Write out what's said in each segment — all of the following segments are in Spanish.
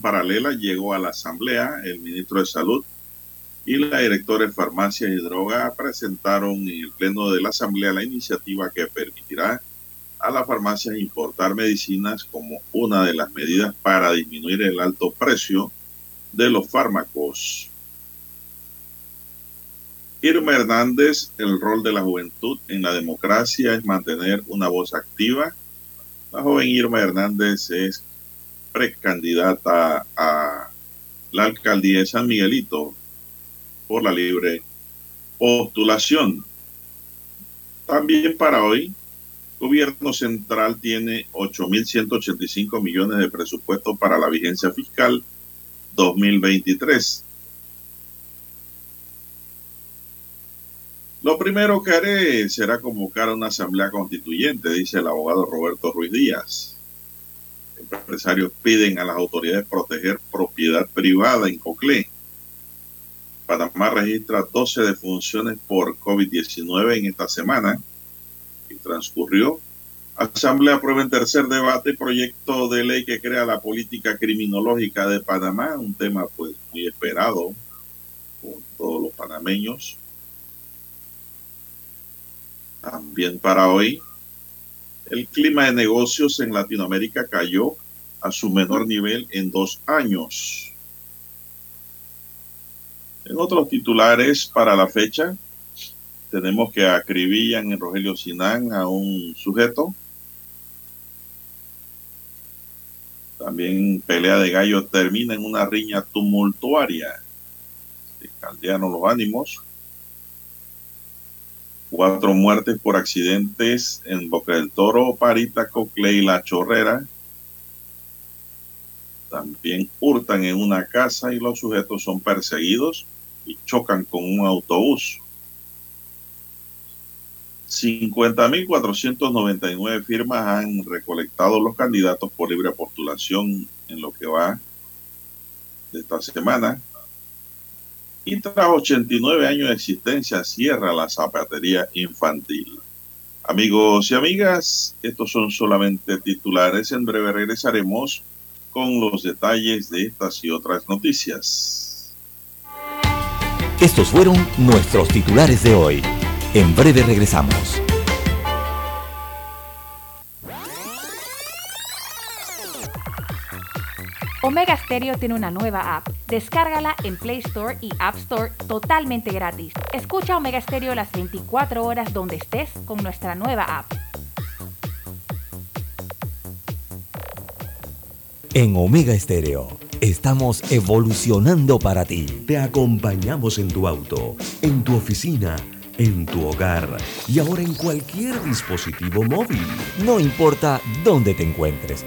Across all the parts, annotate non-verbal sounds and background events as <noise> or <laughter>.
Paralela llegó a la Asamblea. El ministro de Salud y la directora de Farmacia y Droga presentaron en el Pleno de la Asamblea la iniciativa que permitirá a las farmacias importar medicinas como una de las medidas para disminuir el alto precio de los fármacos. Irma Hernández, el rol de la juventud en la democracia es mantener una voz activa. La joven Irma Hernández es precandidata a la alcaldía de San Miguelito por la libre postulación. También para hoy, gobierno central tiene 8.185 millones de presupuesto para la vigencia fiscal 2023. Lo primero que haré será convocar una asamblea constituyente, dice el abogado Roberto Ruiz Díaz. Empresarios piden a las autoridades proteger propiedad privada en Coclé. Panamá registra 12 defunciones por COVID-19 en esta semana y transcurrió. Asamblea aprueba en tercer debate proyecto de ley que crea la política criminológica de Panamá, un tema pues muy esperado por todos los panameños. También para hoy, el clima de negocios en Latinoamérica cayó a su menor nivel en dos años. En otros titulares para la fecha, tenemos que acribillan en Rogelio Sinán a un sujeto. También pelea de gallo termina en una riña tumultuaria. Caldearon los ánimos. Cuatro muertes por accidentes en Boca del Toro, Parita, Cocle y La Chorrera. También hurtan en una casa y los sujetos son perseguidos y chocan con un autobús. 50.499 firmas han recolectado los candidatos por libre postulación en lo que va de esta semana. Y tras 89 años de existencia cierra la zapatería infantil. Amigos y amigas, estos son solamente titulares. En breve regresaremos con los detalles de estas y otras noticias. Estos fueron nuestros titulares de hoy. En breve regresamos. Omega Stereo tiene una nueva app. Descárgala en Play Store y App Store totalmente gratis. Escucha Omega Stereo las 24 horas donde estés con nuestra nueva app. En Omega Estéreo estamos evolucionando para ti. Te acompañamos en tu auto, en tu oficina, en tu hogar y ahora en cualquier dispositivo móvil. No importa dónde te encuentres,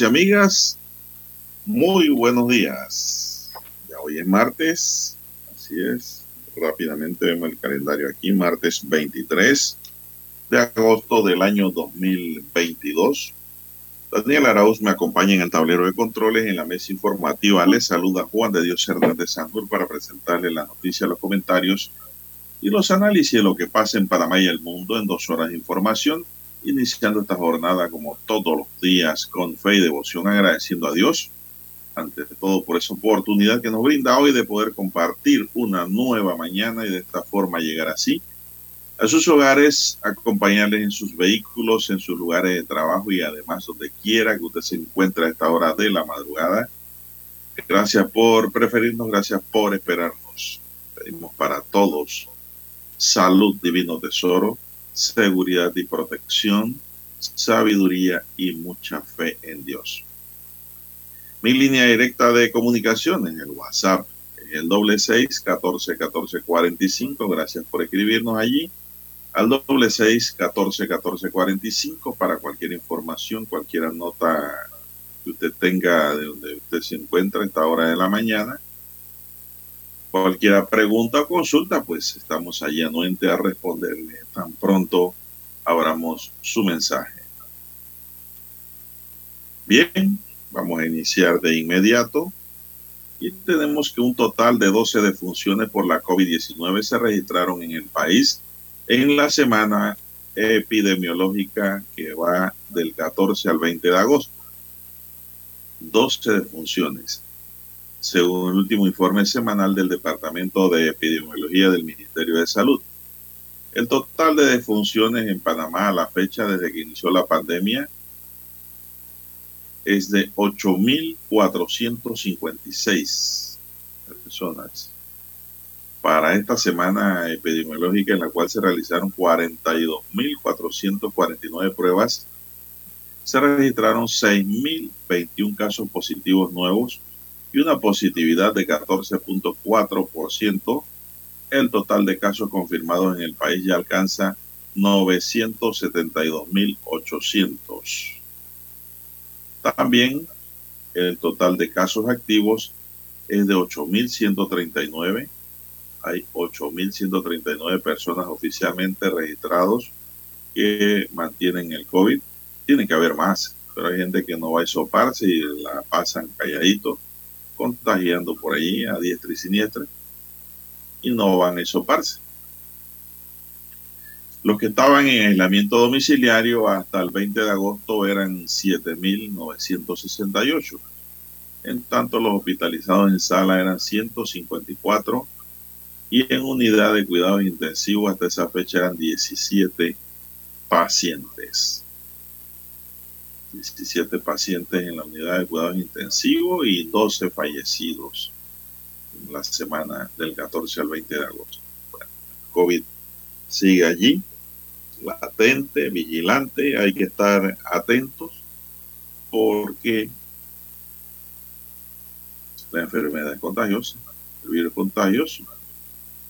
Y amigas, muy buenos días. Ya hoy es martes, así es. Rápidamente vemos el calendario aquí, martes 23 de agosto del año 2022. Daniel Arauz me acompaña en el tablero de controles en la mesa informativa. Les saluda Juan de Dios Hernández Sanjur para presentarle la noticia, los comentarios y los análisis de lo que pasa en Panamá y el mundo en dos horas de información iniciando esta jornada como todos los días con fe y devoción, agradeciendo a Dios, ante todo por esa oportunidad que nos brinda hoy de poder compartir una nueva mañana y de esta forma llegar así a sus hogares, acompañarles en sus vehículos, en sus lugares de trabajo y además donde quiera que usted se encuentre a esta hora de la madrugada. Gracias por preferirnos, gracias por esperarnos. Pedimos para todos salud, divino tesoro, seguridad y protección, sabiduría y mucha fe en Dios. Mi línea directa de comunicación en el WhatsApp es el doble seis catorce catorce cuarenta y cinco. Gracias por escribirnos allí al doble seis catorce catorce cuarenta y cinco para cualquier información, cualquier nota que usted tenga de donde usted se encuentra a esta hora de la mañana Cualquier pregunta o consulta, pues estamos allí anuente a responderle pronto abramos su mensaje. Bien, vamos a iniciar de inmediato. Y tenemos que un total de 12 defunciones por la COVID-19 se registraron en el país en la semana epidemiológica que va del 14 al 20 de agosto. 12 defunciones según el último informe semanal del Departamento de Epidemiología del Ministerio de Salud. El total de defunciones en Panamá a la fecha desde que inició la pandemia es de 8.456 personas. Para esta semana epidemiológica en la cual se realizaron 42.449 pruebas, se registraron 6.021 casos positivos nuevos y una positividad de 14.4%. El total de casos confirmados en el país ya alcanza 972.800. También el total de casos activos es de 8.139. Hay 8.139 personas oficialmente registrados que mantienen el COVID. Tiene que haber más, pero hay gente que no va a soparse y la pasan calladito contagiando por ahí a diestra y siniestra y no van a soparse. Los que estaban en aislamiento domiciliario hasta el 20 de agosto eran 7.968. En tanto, los hospitalizados en sala eran 154 y en unidad de cuidados intensivos hasta esa fecha eran 17 pacientes. 17 pacientes en la unidad de cuidados intensivos y 12 fallecidos la semana del 14 al 20 de agosto. COVID sigue allí, latente, vigilante, hay que estar atentos porque la enfermedad es contagiosa, el virus es contagioso.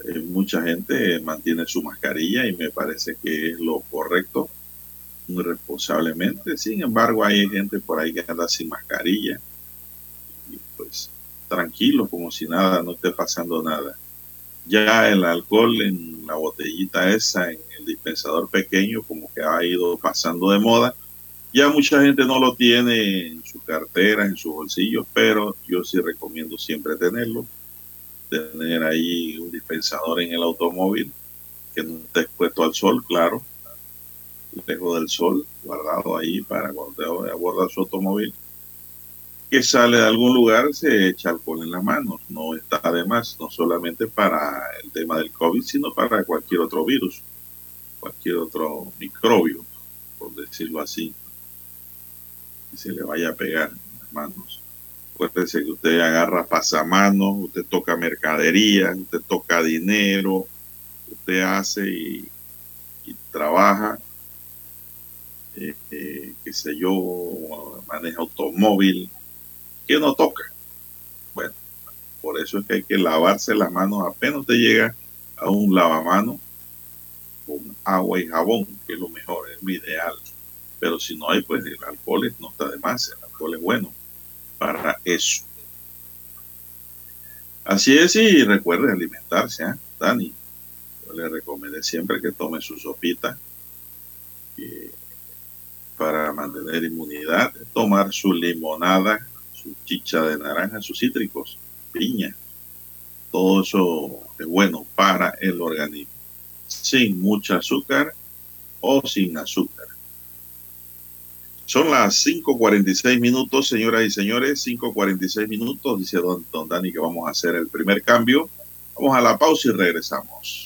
Eh, mucha gente mantiene su mascarilla y me parece que es lo correcto responsablemente. Sin embargo, hay gente por ahí que anda sin mascarilla tranquilo, como si nada, no esté pasando nada. Ya el alcohol en la botellita esa, en el dispensador pequeño, como que ha ido pasando de moda. Ya mucha gente no lo tiene en su cartera, en sus bolsillos, pero yo sí recomiendo siempre tenerlo. Tener ahí un dispensador en el automóvil que no esté expuesto al sol, claro lejos del sol, guardado ahí para cuando abordar su automóvil, que sale de algún lugar, se echa alcohol en las manos. No está además, no solamente para el tema del COVID, sino para cualquier otro virus, cualquier otro microbio, por decirlo así, que se le vaya a pegar en las manos. Acuérdese que usted agarra pasamanos, usted toca mercadería, usted toca dinero, usted hace y, trabaja eh, eh, qué sé yo, maneja automóvil, que no toca. Bueno, por eso es que hay que lavarse las manos apenas te llega a un lavamano con agua y jabón, que es lo mejor, es lo ideal. Pero si no hay, pues el alcohol no está de más, el alcohol es bueno para eso. Así es, y recuerde alimentarse, ¿eh? Dani. Yo le recomendé siempre que tome su sopita para mantener inmunidad, tomar su limonada, su chicha de naranja, sus cítricos, piña. Todo eso es bueno para el organismo. Sin mucha azúcar o sin azúcar. Son las 5.46 minutos, señoras y señores, 5.46 minutos, dice don, don Dani que vamos a hacer el primer cambio. Vamos a la pausa y regresamos.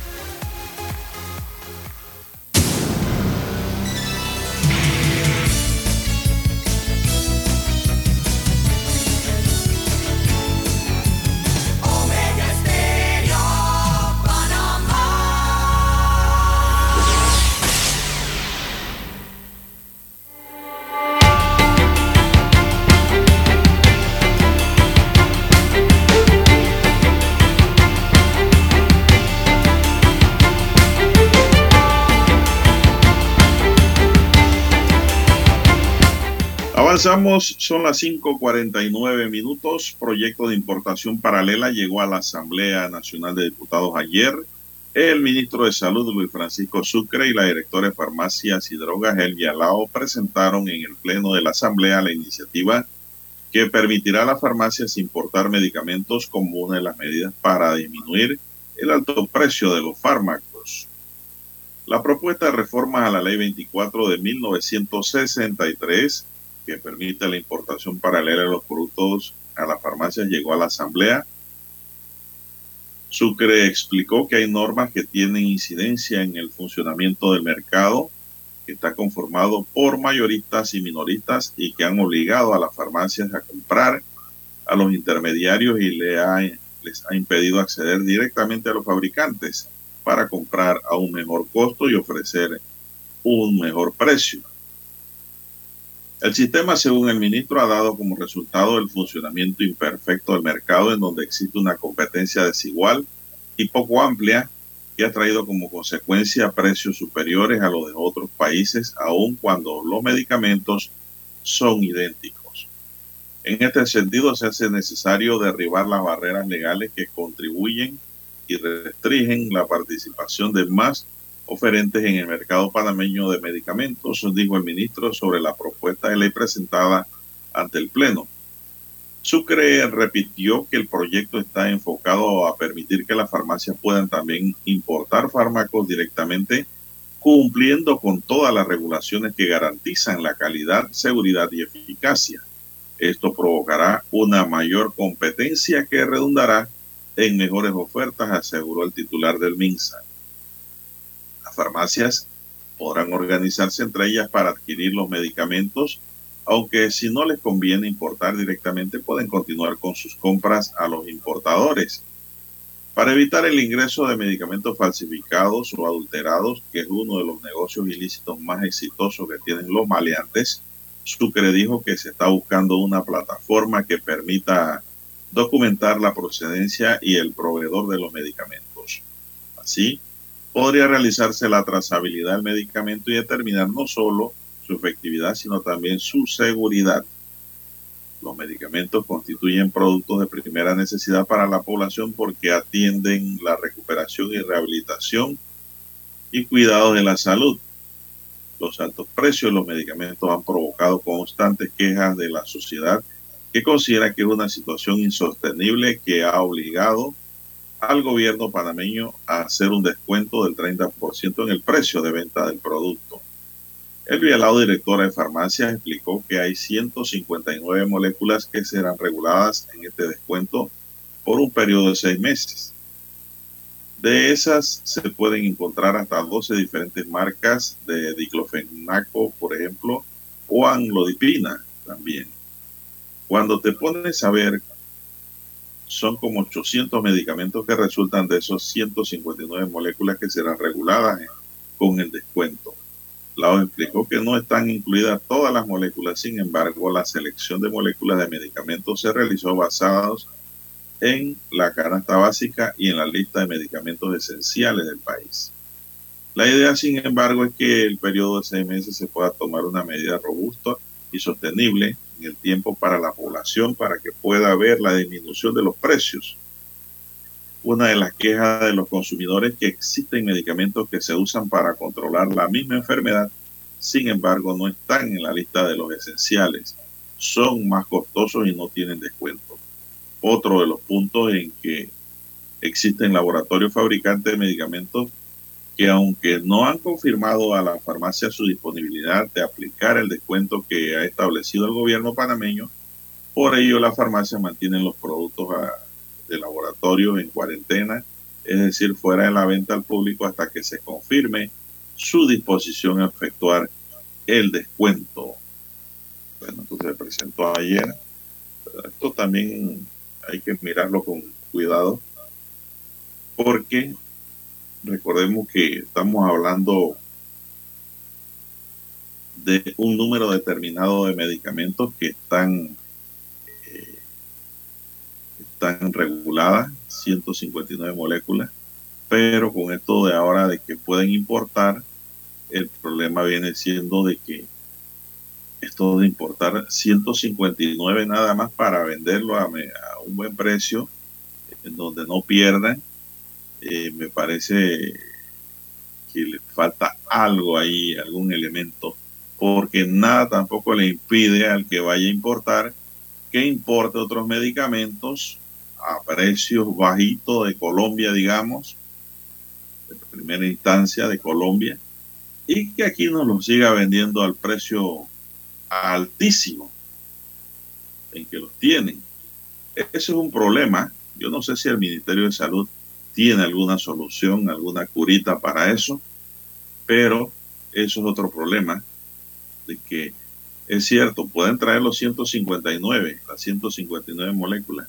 Avanzamos, son las 5.49 minutos. Proyecto de importación paralela llegó a la Asamblea Nacional de Diputados ayer. El ministro de Salud, Luis Francisco Sucre, y la directora de Farmacias y Drogas, Elvia Lao, presentaron en el Pleno de la Asamblea la iniciativa que permitirá a las farmacias importar medicamentos como una de las medidas para disminuir el alto precio de los fármacos. La propuesta de reforma a la Ley 24 de 1963 permite la importación paralela de los productos a la farmacia llegó a la Asamblea. Sucre explicó que hay normas que tienen incidencia en el funcionamiento del mercado, que está conformado por mayoristas y minoristas y que han obligado a las farmacias a comprar a los intermediarios y le les ha impedido acceder directamente a los fabricantes para comprar a un mejor costo y ofrecer un mejor precio. El sistema, según el ministro, ha dado como resultado el funcionamiento imperfecto del mercado en donde existe una competencia desigual y poco amplia que ha traído como consecuencia precios superiores a los de otros países, aun cuando los medicamentos son idénticos. En este sentido, se hace necesario derribar las barreras legales que contribuyen y restringen la participación de más oferentes en el mercado panameño de medicamentos, dijo el ministro sobre la propuesta de ley presentada ante el Pleno. Sucre repitió que el proyecto está enfocado a permitir que las farmacias puedan también importar fármacos directamente, cumpliendo con todas las regulaciones que garantizan la calidad, seguridad y eficacia. Esto provocará una mayor competencia que redundará en mejores ofertas, aseguró el titular del MINSA. Farmacias podrán organizarse entre ellas para adquirir los medicamentos aunque si no les conviene importar directamente pueden continuar con sus compras a los importadores. Para evitar el ingreso de medicamentos falsificados o adulterados, que es uno de los negocios ilícitos más exitosos que tienen los maleantes, Sucre dijo que se está buscando una plataforma que permita documentar la procedencia y el proveedor de los medicamentos. Así, podría realizarse la trazabilidad del medicamento y determinar no solo efectividad, sino también su seguridad. Los medicamentos constituyen productos de primera necesidad para la población porque atienden la recuperación y rehabilitación y cuidado de la salud. Los altos precios de los medicamentos han provocado constantes quejas de la sociedad que considera que es una situación insostenible que ha obligado al gobierno panameño a hacer un descuento del 30% en el precio de venta del producto. El Vialado, directora de farmacias, explicó que hay 159 moléculas que serán reguladas en este descuento por un periodo de seis meses. De esas se pueden encontrar hasta 12 diferentes marcas de diclofenaco, por ejemplo, o anglodipina también. Cuando te pones a ver, son como 800 medicamentos que resultan de esos 159 moléculas que serán reguladas con el descuento. Lao explicó que no están incluidas todas las moléculas, sin embargo, la selección de moléculas de medicamentos se realizó basados en la canasta básica y en la lista de medicamentos esenciales del país. La idea, sin embargo, es que el periodo de seis meses se pueda tomar una medida robusta y sostenible el tiempo para la población para que pueda haber la disminución de los precios una de las quejas de los consumidores que existen medicamentos que se usan para controlar la misma enfermedad, sin embargo no están en la lista de los esenciales, son más costosos y no tienen descuento. Otro de los puntos en que existen laboratorios fabricantes de medicamentos que aunque no han confirmado a la farmacia su disponibilidad de aplicar el descuento que ha establecido el gobierno panameño, por ello la farmacia mantiene los productos a de laboratorio en cuarentena, es decir, fuera de la venta al público hasta que se confirme su disposición a efectuar el descuento. Bueno, esto se presentó ayer. esto también hay que mirarlo con cuidado porque recordemos que estamos hablando de un número determinado de medicamentos que están están reguladas, 159 moléculas, pero con esto de ahora de que pueden importar, el problema viene siendo de que esto de importar 159 nada más para venderlo a, un buen precio, en donde no pierdan, eh, me parece que le falta algo ahí, algún elemento, porque nada tampoco le impide al que vaya a importar que importe otros medicamentos a precios bajitos de Colombia, digamos, de primera instancia de Colombia, y que aquí nos lo siga vendiendo al precio altísimo en que los tienen. Ese es un problema. Yo no sé si el Ministerio de Salud tiene alguna solución, alguna curita para eso, pero eso es otro problema, de que es cierto, pueden traer los 159, las 159 moléculas,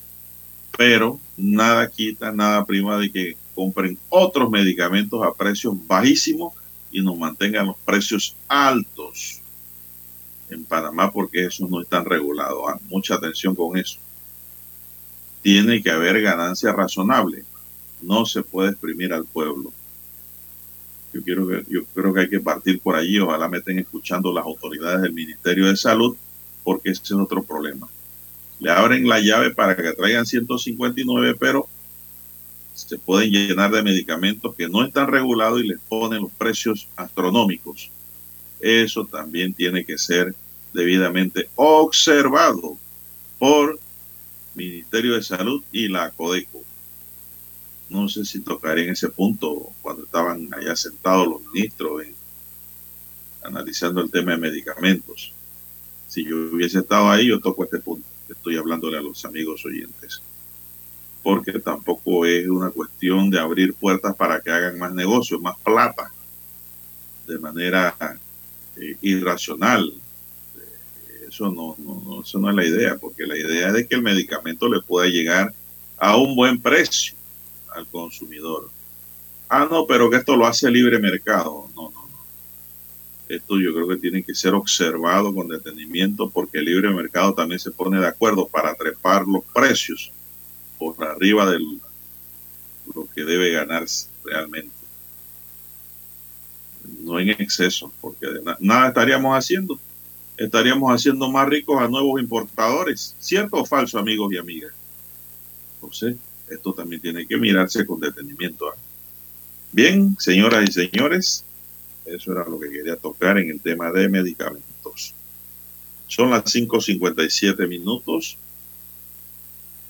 pero nada quita, nada prima de que compren otros medicamentos a precios bajísimos y nos mantengan los precios altos en Panamá porque eso no está regulado. Ah, mucha atención con eso. Tiene que haber ganancia razonable. No se puede exprimir al pueblo. Yo, quiero yo creo que hay que partir por allí. Ojalá me estén escuchando las autoridades del Ministerio de Salud porque ese es otro problema le abren la llave para que traigan 159, pero se pueden llenar de medicamentos que no están regulados y les ponen los precios astronómicos. Eso también tiene que ser debidamente observado por Ministerio de Salud y la Codeco. No sé si tocaría en ese punto cuando estaban allá sentados los ministros analizando el tema de medicamentos. Si yo hubiese estado ahí, yo toco este punto. Estoy hablándole a los amigos oyentes. Porque tampoco es una cuestión de abrir puertas para que hagan más negocios, más plata, de manera eh, irracional. Eso no, no, eso no es la idea, porque la idea es que el medicamento le pueda llegar a un buen precio al consumidor. Ah, no, pero que esto lo hace libre mercado. No, no, no. Esto yo creo que tiene que ser observado con detenimiento porque el libre mercado también se pone de acuerdo para trepar los precios por arriba de lo que debe ganarse realmente. No en exceso, porque nada estaríamos haciendo. Estaríamos haciendo más ricos a nuevos importadores. ¿Cierto o falso, amigos y amigas? Sé esto también tiene que mirarse con detenimiento. ¿ah? Bien, señoras y señores, eso era lo que quería tocar en el tema de medicamentos. Son las 5.57 minutos.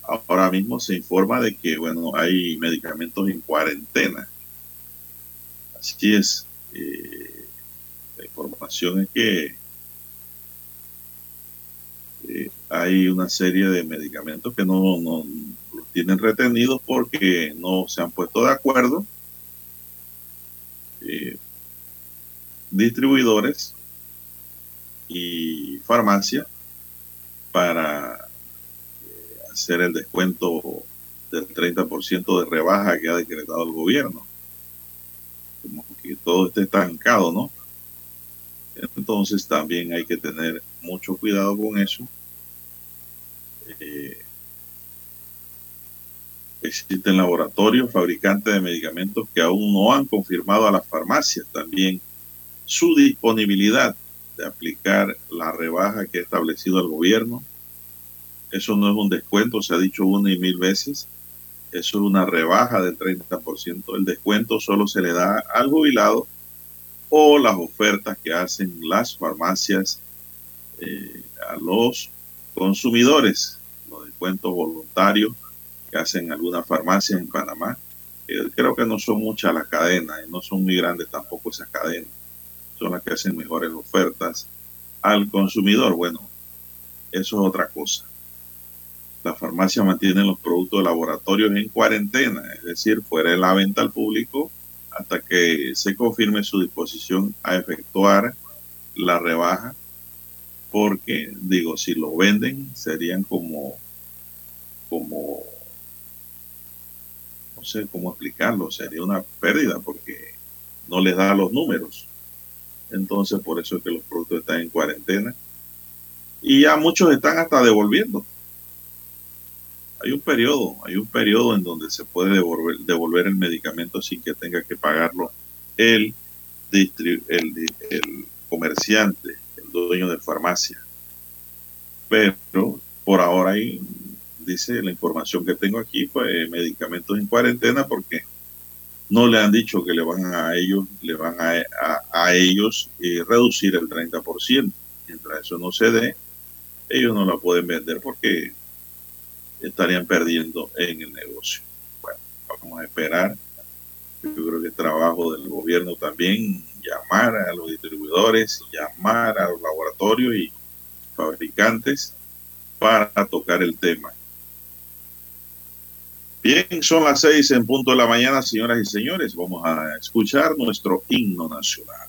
Ahora mismo se informa de que, bueno, hay medicamentos en cuarentena. Así es. Eh, la información es que eh, hay una serie de medicamentos que no, no, tienen retenidos porque no se han puesto de acuerdo eh, distribuidores y farmacia para eh, hacer el descuento del 30% de rebaja que ha decretado el gobierno. Como que todo esté estancado, ¿no? Entonces también hay que tener mucho cuidado con eso. Eh, Existen laboratorios, fabricantes de medicamentos que aún no han confirmado a las farmacias también su disponibilidad de aplicar la rebaja que ha establecido el gobierno. Eso no es un descuento, se ha dicho una y mil veces. Eso es una rebaja del 30%. El descuento solo se le da al jubilado o las ofertas que hacen las farmacias eh, a los consumidores, los descuentos voluntarios que hacen algunas farmacias en Panamá. creo que no son muchas las cadenas y no son muy grandes tampoco esas cadenas. Son las que hacen mejores ofertas al consumidor. Bueno, eso es otra cosa. La farmacia mantiene los productos de laboratorios en cuarentena, es decir, fuera de la venta al público hasta que se confirme su disposición a efectuar la rebaja, porque digo, si lo venden serían como como sé cómo explicarlo, sería una pérdida porque no les da los números. Entonces, por eso es que los productos están en cuarentena. Y ya muchos están hasta devolviendo. Hay un periodo, hay un periodo en donde se puede devolver, devolver el medicamento sin que tenga que pagarlo el, el, el comerciante, el dueño de farmacia. Pero por ahora hay dice la información que tengo aquí, pues medicamentos en cuarentena porque no le han dicho que le van a ellos, le van a, a, ellos eh, reducir el 30%. Mientras eso no se dé, ellos no la pueden vender porque estarían perdiendo en el negocio. Bueno, vamos a esperar. Yo creo que es trabajo del gobierno también llamar a los distribuidores, llamar a los laboratorios y fabricantes para tocar el tema. Bien, son las seis en punto de la mañana, señoras y señores. Vamos a escuchar nuestro himno nacional.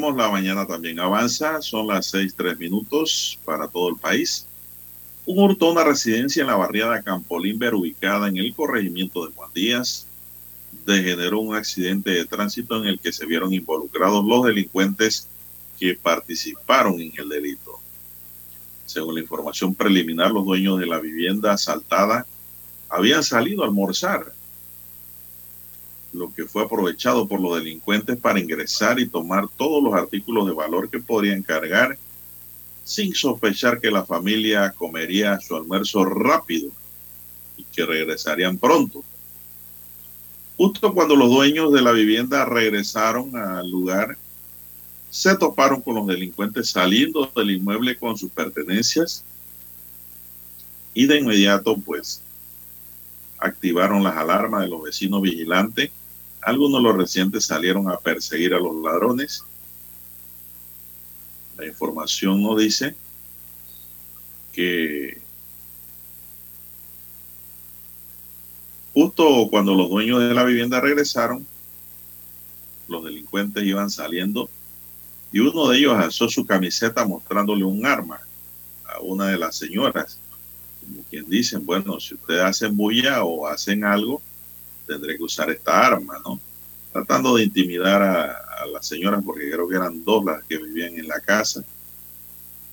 La mañana también avanza, son las seis tres minutos para todo el país. Un hurto una residencia en la barriada Campolimber, ubicada en el corregimiento de Juan Díaz, degeneró un accidente de tránsito en el que se vieron involucrados los delincuentes que participaron en el delito. Según la información preliminar, los dueños de la vivienda asaltada habían salido a almorzar lo que fue aprovechado por los delincuentes para ingresar y tomar todos los artículos de valor que podrían cargar sin sospechar que la familia comería su almuerzo rápido y que regresarían pronto. Justo cuando los dueños de la vivienda regresaron al lugar, se toparon con los delincuentes saliendo del inmueble con sus pertenencias y de inmediato pues activaron las alarmas de los vecinos vigilantes algunos de los residentes salieron a perseguir a los ladrones. La información nos dice que justo cuando los dueños de la vivienda regresaron, los delincuentes iban saliendo y uno de ellos alzó su camiseta mostrándole un arma a una de las señoras. Como quien dicen, bueno, si ustedes hacen bulla o hacen algo, tendré que usar esta arma, ¿no? Tratando de intimidar a, las señoras, porque creo que eran dos las que vivían en la casa,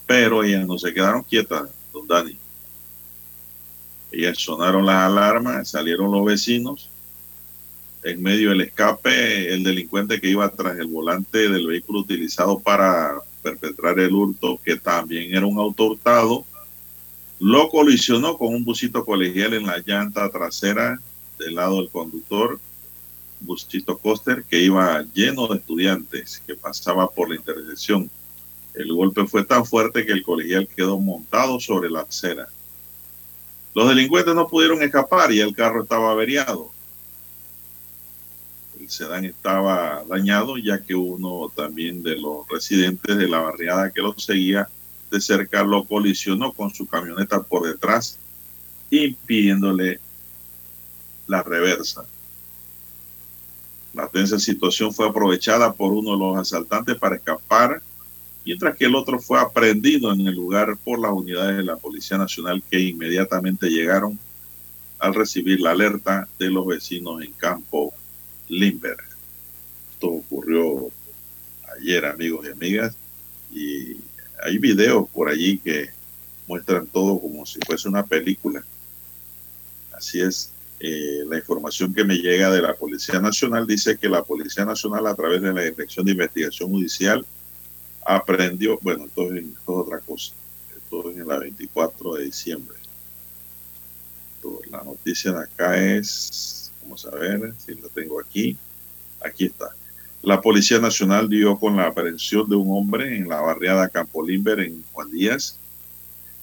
pero ellas no se quedaron quietas, don Dani. Ellas sonaron las alarmas, salieron los vecinos, en medio del escape, el delincuente que iba tras el volante del vehículo utilizado para perpetrar el hurto, que también era un auto hurtado, lo colisionó con un busito colegial en la llanta trasera del lado del conductor, busito coster, que iba lleno de estudiantes que pasaba por la intersección. El golpe fue tan fuerte que el colegial quedó montado sobre la acera. Los delincuentes no pudieron escapar y el carro estaba averiado. El sedán estaba dañado ya que uno también de los residentes de la barriada que lo seguía de cerca lo colisionó con su camioneta por detrás, impidiéndole la reversa. La tensa situación fue aprovechada por uno de los asaltantes para escapar, mientras que el otro fue aprendido en el lugar por las unidades de la Policía Nacional que inmediatamente llegaron al recibir la alerta de los vecinos en Campo Limber. Esto ocurrió ayer, amigos y amigas, y hay videos por allí que muestran todo como si fuese una película. Así es, eh, la información que me llega de la Policía Nacional dice que la Policía Nacional a través de la Dirección de Investigación Judicial aprendió, bueno, esto es, otra cosa, esto es en la 24 de diciembre. la noticia de acá es, vamos a ver si la tengo aquí, aquí está. La Policía Nacional dio con la aprehensión de un hombre en la barriada Campo Limber en Juan Díaz,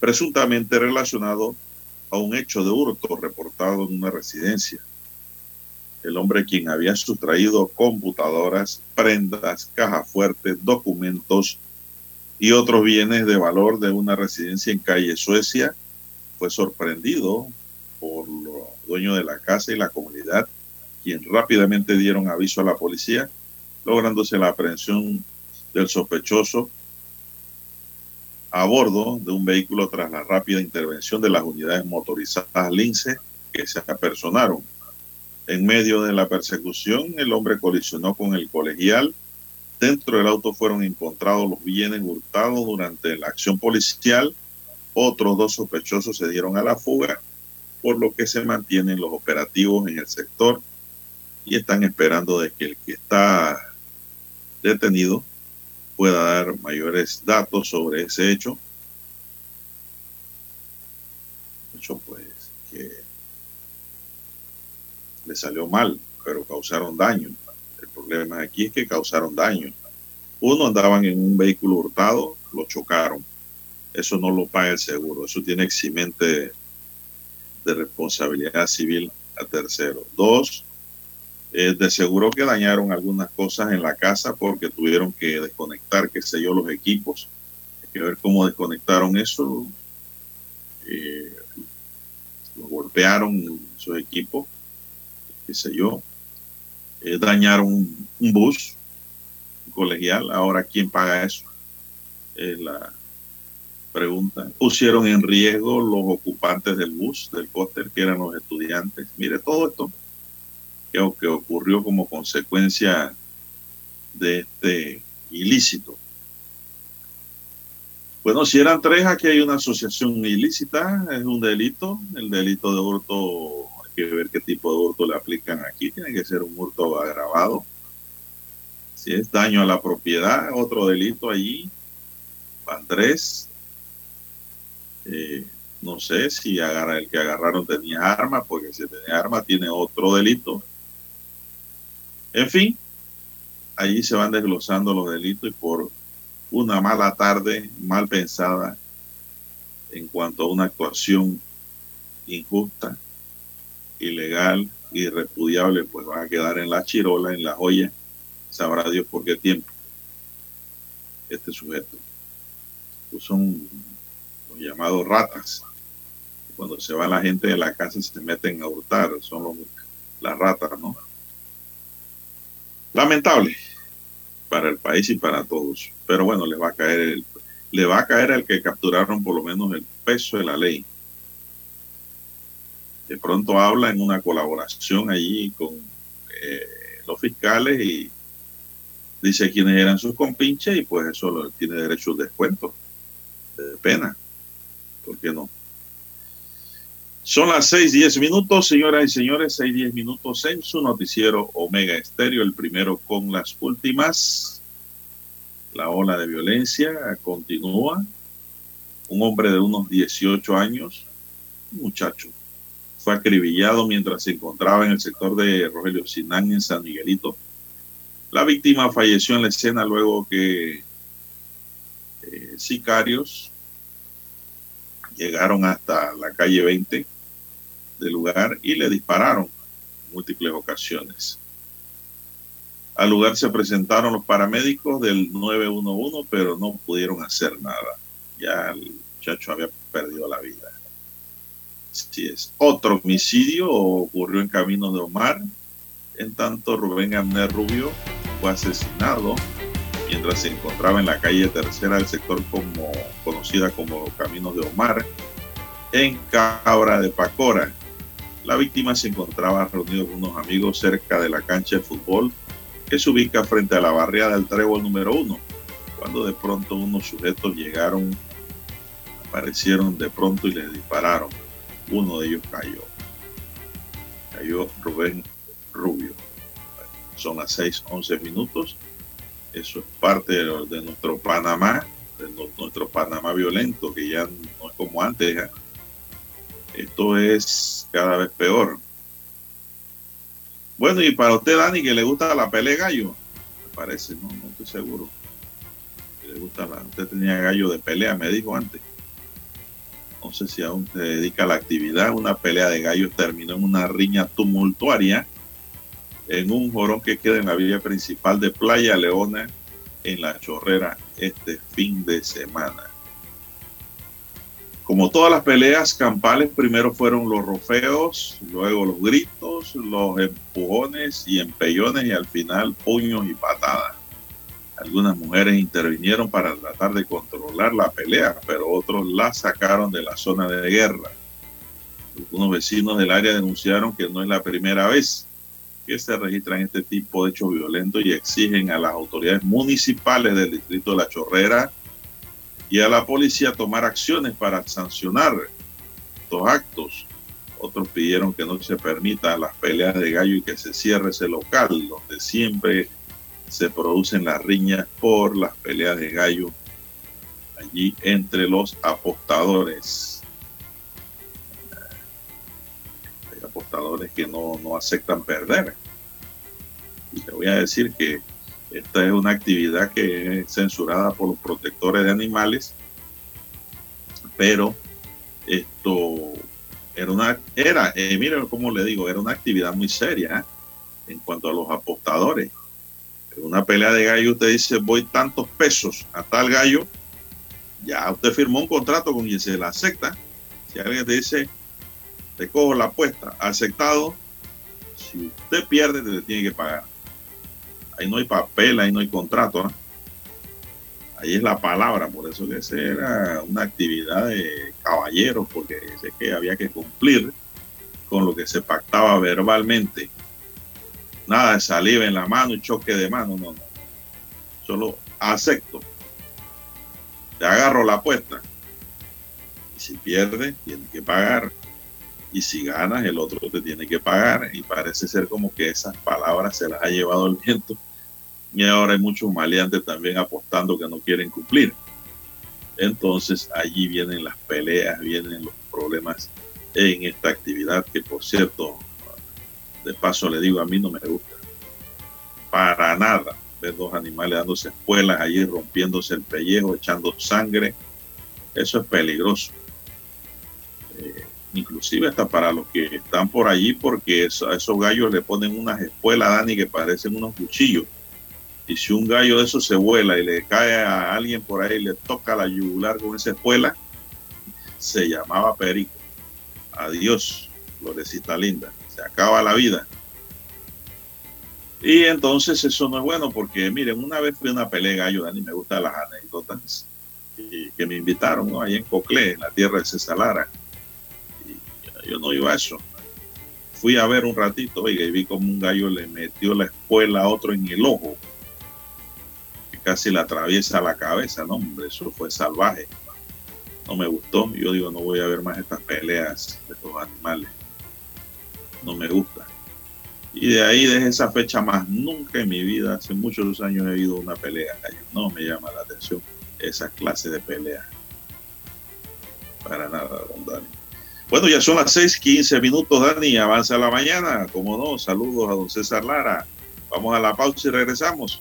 presuntamente relacionado a un hecho de hurto reportado en una residencia. El hombre quien había sustraído computadoras, prendas, cajas fuertes, documentos y otros bienes de valor de una residencia en calle Suecia fue sorprendido por los dueños de la casa y la comunidad, quien rápidamente dieron aviso a la policía, lográndose la aprehensión del sospechoso a bordo de un vehículo tras la rápida intervención de las unidades motorizadas Lince que se apersonaron. En medio de la persecución, el hombre colisionó con el colegial. Dentro del auto fueron encontrados los bienes hurtados durante la acción policial. Otros dos sospechosos se dieron a la fuga, por lo que se mantienen los operativos en el sector y están esperando de que el que está detenido pueda dar mayores datos sobre ese hecho. Hecho pues que le salió mal, pero causaron daño. El problema aquí es que causaron daño. Uno andaban en un vehículo hurtado, lo chocaron. Eso no lo paga el seguro. Eso tiene eximente de responsabilidad civil a tercero. Dos, eh, de seguro que dañaron algunas cosas en la casa porque tuvieron que desconectar, qué sé yo, los equipos. Hay que ver cómo desconectaron eso. Eh, golpearon esos equipos, qué sé yo. Eh, dañaron un bus colegial. Ahora, ¿quién paga eso? Es la pregunta. Pusieron en riesgo los ocupantes del bus, del cóster, que eran los estudiantes. Mire todo esto que, que ocurrió como consecuencia de este ilícito. Bueno, si eran tres, aquí hay una asociación ilícita, es un delito. El delito de hurto, hay que ver qué tipo de hurto le aplican aquí. Tiene que ser un hurto agravado. Si es daño a la propiedad, otro delito allí. Van tres. Eh, no sé si agarra, el que agarraron tenía arma, porque si tenía arma tiene otro delito. En fin, allí se van desglosando los delitos y por una mala tarde mal pensada en cuanto a una actuación injusta, ilegal, irrepudiable, pues van a quedar en la chirola, en la joya, sabrá Dios por qué tiempo este sujeto. Son los llamados ratas. Cuando se va la gente de la casa se meten a hurtar, son los, las ratas, ¿no? Lamentable para el país y para todos. Pero bueno, le va a caer el, le va a caer al que capturaron por lo menos el peso de la ley. De pronto habla en una colaboración allí con eh, los fiscales y dice quiénes eran sus compinches y pues eso lo, tiene derecho a descuento de pena. ¿Por qué no? Son las seis diez minutos, señoras y señores, seis diez minutos en su noticiero Omega Estéreo, el primero con las últimas. La ola de violencia continúa. Un hombre de unos 18 años, un muchacho, fue acribillado mientras se encontraba en el sector de Rogelio Sinán, en San Miguelito. La víctima falleció en la escena luego que eh, sicarios llegaron hasta la calle 20 del lugar y le dispararon en múltiples ocasiones. Al lugar se presentaron los paramédicos del 911, pero no pudieron hacer nada. Ya el muchacho había perdido la vida. Así es. Otro homicidio ocurrió en Camino de Omar. En tanto, Rubén Amner Rubio fue asesinado mientras se encontraba en la calle tercera del sector como, conocida como Caminos de Omar, en Cabra de Pacora. La víctima se encontraba reunido con unos amigos cerca de la cancha de fútbol que se ubica frente a la barriada del Trébol número uno, cuando de pronto unos sujetos llegaron, aparecieron de pronto y les dispararon. Uno de ellos cayó. Cayó Rubén Rubio. Son las 6:11 minutos. Eso es parte de, nuestro Panamá, de nuestro Panamá violento, que ya no es como antes. Esto es cada vez peor. Bueno, y para usted, Dani, que le gusta la pelea gallo, me parece, no, no estoy seguro. le gusta la, usted tenía gallo de pelea, me dijo antes. No sé si aún se dedica a la actividad. Una pelea de gallos terminó en una riña tumultuaria en un jorón que queda en la vía principal de Playa Leona, en la Chorrera, este fin de semana. Como todas las peleas campales, primero fueron los rofeos, luego los gritos, los empujones y empellones y al final puños y patadas. Algunas mujeres intervinieron para tratar de controlar la pelea, pero otros la sacaron de la zona de guerra. Algunos vecinos del área denunciaron que no es la primera vez que se registran este tipo de hechos violentos y exigen a las autoridades municipales del distrito de La Chorrera y a la policía tomar acciones para sancionar estos actos. Otros pidieron que no se permitan las peleas de gallo y que se cierre ese local donde siempre se producen las riñas por las peleas de gallo allí entre los apostadores apostadores que no, no aceptan perder. Y le voy a decir que esta es una actividad que es censurada por los protectores de animales, pero esto era una, era, eh, miren cómo le digo, era una actividad muy seria ¿eh? en cuanto a los apostadores. En una pelea de gallo usted dice, voy tantos pesos a tal gallo, ya usted firmó un contrato con quien se la acepta. Si alguien te dice, te cojo la apuesta, aceptado, si usted pierde, te tiene que pagar. Ahí no hay papel, ahí no hay contrato. Ahí es la palabra, por eso que era una actividad de caballeros, porque sé que había que cumplir con lo que se pactaba verbalmente. Nada de saliva en la mano y choque de mano, no, no. Solo acepto. Te agarro la apuesta. Y si pierde, tiene que pagar. Y si ganas, el otro te tiene que pagar. Y parece ser como que esas palabras se las ha llevado el viento y ahora hay muchos maleantes también apostando que no quieren cumplir. Entonces allí vienen las peleas, vienen los problemas en esta actividad que por cierto, de paso le digo, a mí no me gusta. Para nada ver dos animales dándose espuelas allí, rompiéndose el pellejo, echando sangre. Eso es peligroso. Eh, inclusive hasta para los que están por allí, porque a esos gallos le ponen unas espuelas, Dani, que parecen unos cuchillos y si un gallo de eso se vuela y le cae a alguien por ahí y le toca la yugular con esa espuela, se llamaba perico. Adiós, florecita linda. Se acaba la vida. Y entonces eso no es bueno porque, miren, una vez fui a una pelea de gallo, Dani, me gustan las anécdotas, que me invitaron, ¿no? Ahí en Coclé, en la tierra de César Lara. Y yo no iba a eso. Fui a ver un ratito, y vi como un gallo le metió la espuela a otro en el ojo casi la atraviesa la cabeza, no, hombre, eso fue salvaje. No me gustó. Yo digo, no voy a ver más estas peleas de estos animales. No me gusta. Y de ahí, desde esa fecha más, nunca en mi vida, hace muchos años he ido una pelea. No me llama la atención esa clase de pelea. Para nada, don Dani. Bueno, ya son las 6:15 minutos, Dani. Avanza la mañana. Como no, saludos a don César Lara. Vamos a la pausa y regresamos.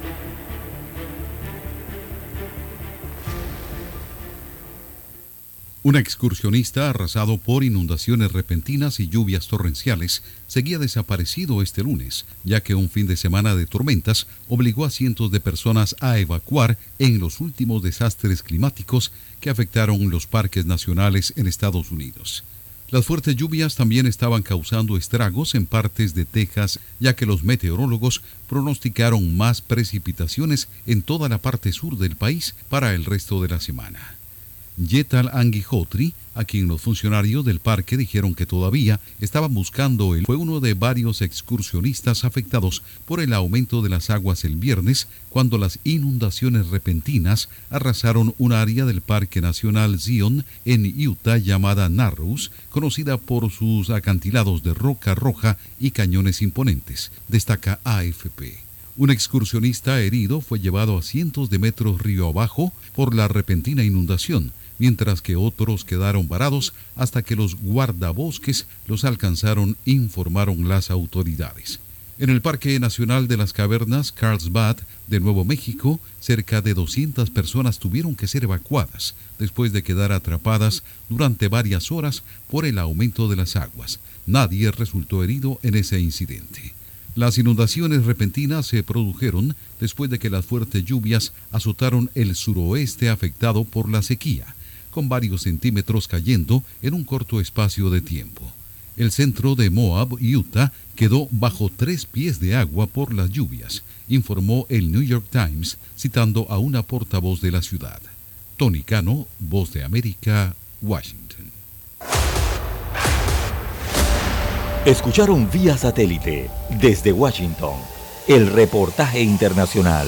Un excursionista arrasado por inundaciones repentinas y lluvias torrenciales seguía desaparecido este lunes, ya que un fin de semana de tormentas obligó a cientos de personas a evacuar en los últimos desastres climáticos que afectaron los parques nacionales en Estados Unidos. Las fuertes lluvias también estaban causando estragos en partes de Texas, ya que los meteorólogos pronosticaron más precipitaciones en toda la parte sur del país para el resto de la semana. Yetal Angihotri, a quien los funcionarios del parque dijeron que todavía estaban buscando él, fue uno de varios excursionistas afectados por el aumento de las aguas el viernes, cuando las inundaciones repentinas arrasaron un área del Parque Nacional Zion en Utah llamada Narrows, conocida por sus acantilados de roca roja y cañones imponentes, destaca AFP. Un excursionista herido fue llevado a cientos de metros río abajo por la repentina inundación, mientras que otros quedaron varados hasta que los guardabosques los alcanzaron, informaron las autoridades. En el Parque Nacional de las Cavernas Carlsbad de Nuevo México, cerca de 200 personas tuvieron que ser evacuadas después de quedar atrapadas durante varias horas por el aumento de las aguas. Nadie resultó herido en ese incidente. Las inundaciones repentinas se produjeron después de que las fuertes lluvias azotaron el suroeste afectado por la sequía con varios centímetros cayendo en un corto espacio de tiempo. El centro de Moab, Utah, quedó bajo tres pies de agua por las lluvias, informó el New York Times, citando a una portavoz de la ciudad. Tony Cano, Voz de América, Washington. Escucharon vía satélite desde Washington el reportaje internacional.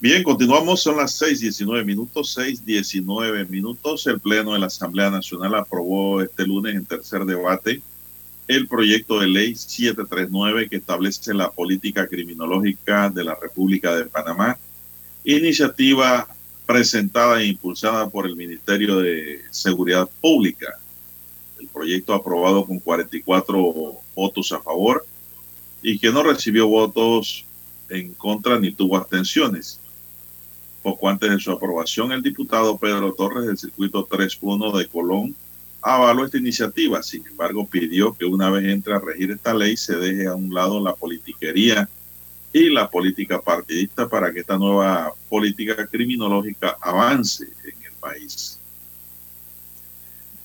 Bien, continuamos, son las 6.19 minutos, 6.19 minutos. El Pleno de la Asamblea Nacional aprobó este lunes en tercer debate el proyecto de ley 739 que establece la política criminológica de la República de Panamá, iniciativa presentada e impulsada por el Ministerio de Seguridad Pública. El proyecto aprobado con 44 votos a favor y que no recibió votos en contra ni tuvo abstenciones. Poco antes de su aprobación, el diputado Pedro Torres del Circuito 3.1 de Colón avaló esta iniciativa. Sin embargo, pidió que una vez entre a regir esta ley se deje a un lado la politiquería y la política partidista para que esta nueva política criminológica avance en el país.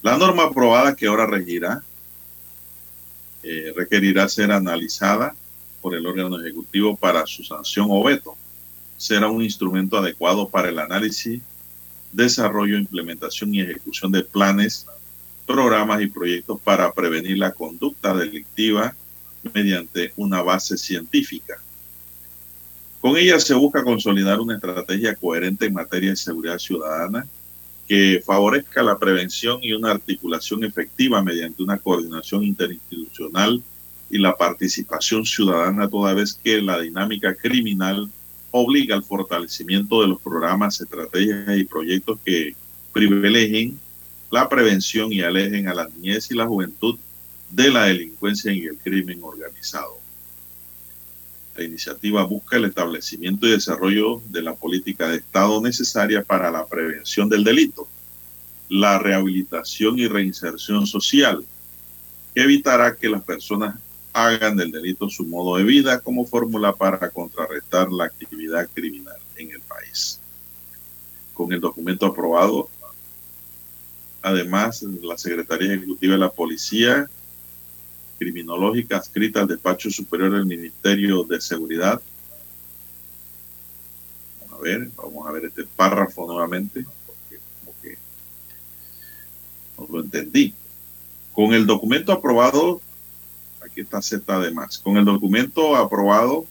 La norma aprobada que ahora regirá eh, requerirá ser analizada por el órgano ejecutivo para su sanción o veto será un instrumento adecuado para el análisis, desarrollo, implementación y ejecución de planes, programas y proyectos para prevenir la conducta delictiva mediante una base científica. Con ella se busca consolidar una estrategia coherente en materia de seguridad ciudadana que favorezca la prevención y una articulación efectiva mediante una coordinación interinstitucional y la participación ciudadana toda vez que la dinámica criminal obliga al fortalecimiento de los programas, estrategias y proyectos que privilegien la prevención y alejen a la niñez y la juventud de la delincuencia y el crimen organizado. La iniciativa busca el establecimiento y desarrollo de la política de Estado necesaria para la prevención del delito, la rehabilitación y reinserción social, que evitará que las personas hagan del delito su modo de vida como fórmula para contrarrestar la actividad criminal en el país. Con el documento aprobado, además, la Secretaría Ejecutiva de la Policía Criminológica adscrita al Despacho Superior del Ministerio de Seguridad. Vamos a ver, vamos a ver este párrafo nuevamente, porque como que no lo entendí. Con el documento aprobado, aquí está Z además. Con el documento aprobado,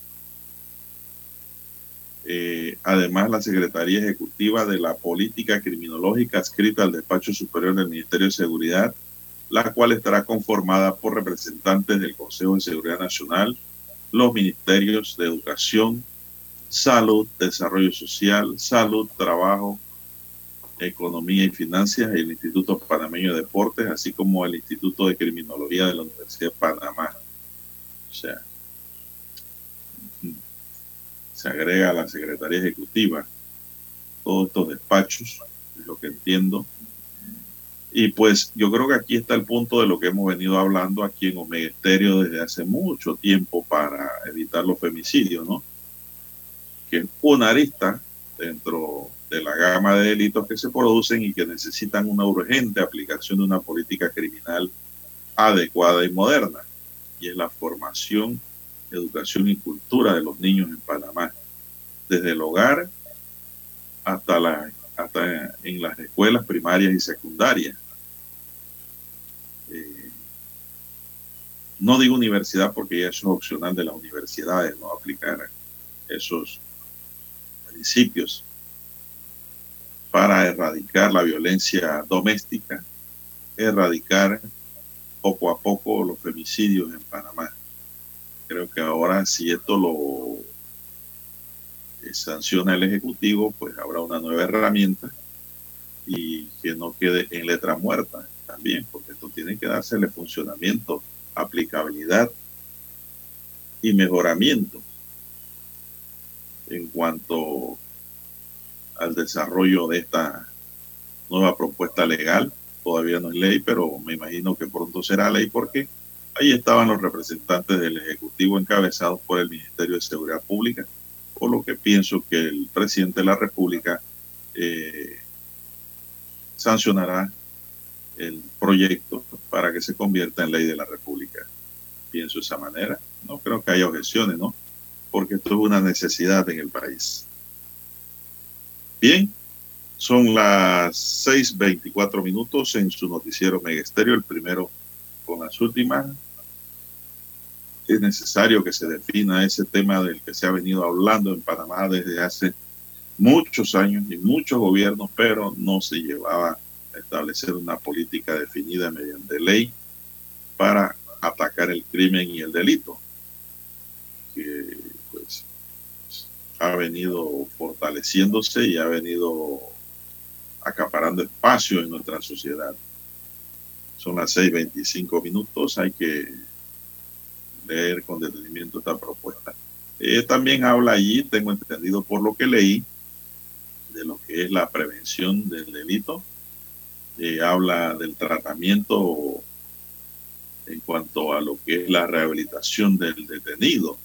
eh, además la Secretaría Ejecutiva de la Política Criminológica adscrita al Despacho Superior del Ministerio de Seguridad, la cual estará conformada por representantes del Consejo de Seguridad Nacional, los ministerios de Educación, Salud, Desarrollo Social, Salud, Trabajo, Economía y Finanzas el Instituto Panameño de Deportes, así como el Instituto de Criminología de la Universidad de Panamá. O sea, se agrega a la Secretaría Ejecutiva todos estos despachos, es lo que entiendo. Y pues yo creo que aquí está el punto de lo que hemos venido hablando aquí en Omega Estéreo desde hace mucho tiempo para evitar los femicidios, ¿no? Que es una arista dentro de la gama de delitos que se producen y que necesitan una urgente aplicación de una política criminal adecuada y moderna. Y es la formación, educación y cultura de los niños en Panamá. Desde el hogar hasta, la, hasta en las escuelas primarias y secundarias. Eh, no digo universidad porque ya eso es opcional de las universidades, no aplicar esos principios para erradicar la violencia doméstica, erradicar poco a poco los femicidios en Panamá. Creo que ahora si esto lo eh, sanciona el Ejecutivo, pues habrá una nueva herramienta y que no quede en letra muerta también, porque esto tiene que dársele funcionamiento, aplicabilidad y mejoramiento en cuanto al desarrollo de esta nueva propuesta legal. Todavía no es ley, pero me imagino que pronto será ley porque ahí estaban los representantes del Ejecutivo encabezados por el Ministerio de Seguridad Pública, por lo que pienso que el presidente de la República eh, sancionará el proyecto para que se convierta en ley de la República. Pienso de esa manera. No creo que haya objeciones, ¿no? Porque esto es una necesidad en el país. Bien, son las 6.24 minutos en su noticiero Megesterio, el primero con las últimas. Es necesario que se defina ese tema del que se ha venido hablando en Panamá desde hace muchos años y muchos gobiernos, pero no se llevaba a establecer una política definida mediante ley para atacar el crimen y el delito, que ha venido fortaleciéndose y ha venido acaparando espacio en nuestra sociedad. Son las 6.25 minutos, hay que leer con detenimiento esta propuesta. Eh, también habla allí, tengo entendido por lo que leí, de lo que es la prevención del delito. Eh, habla del tratamiento en cuanto a lo que es la rehabilitación del detenido.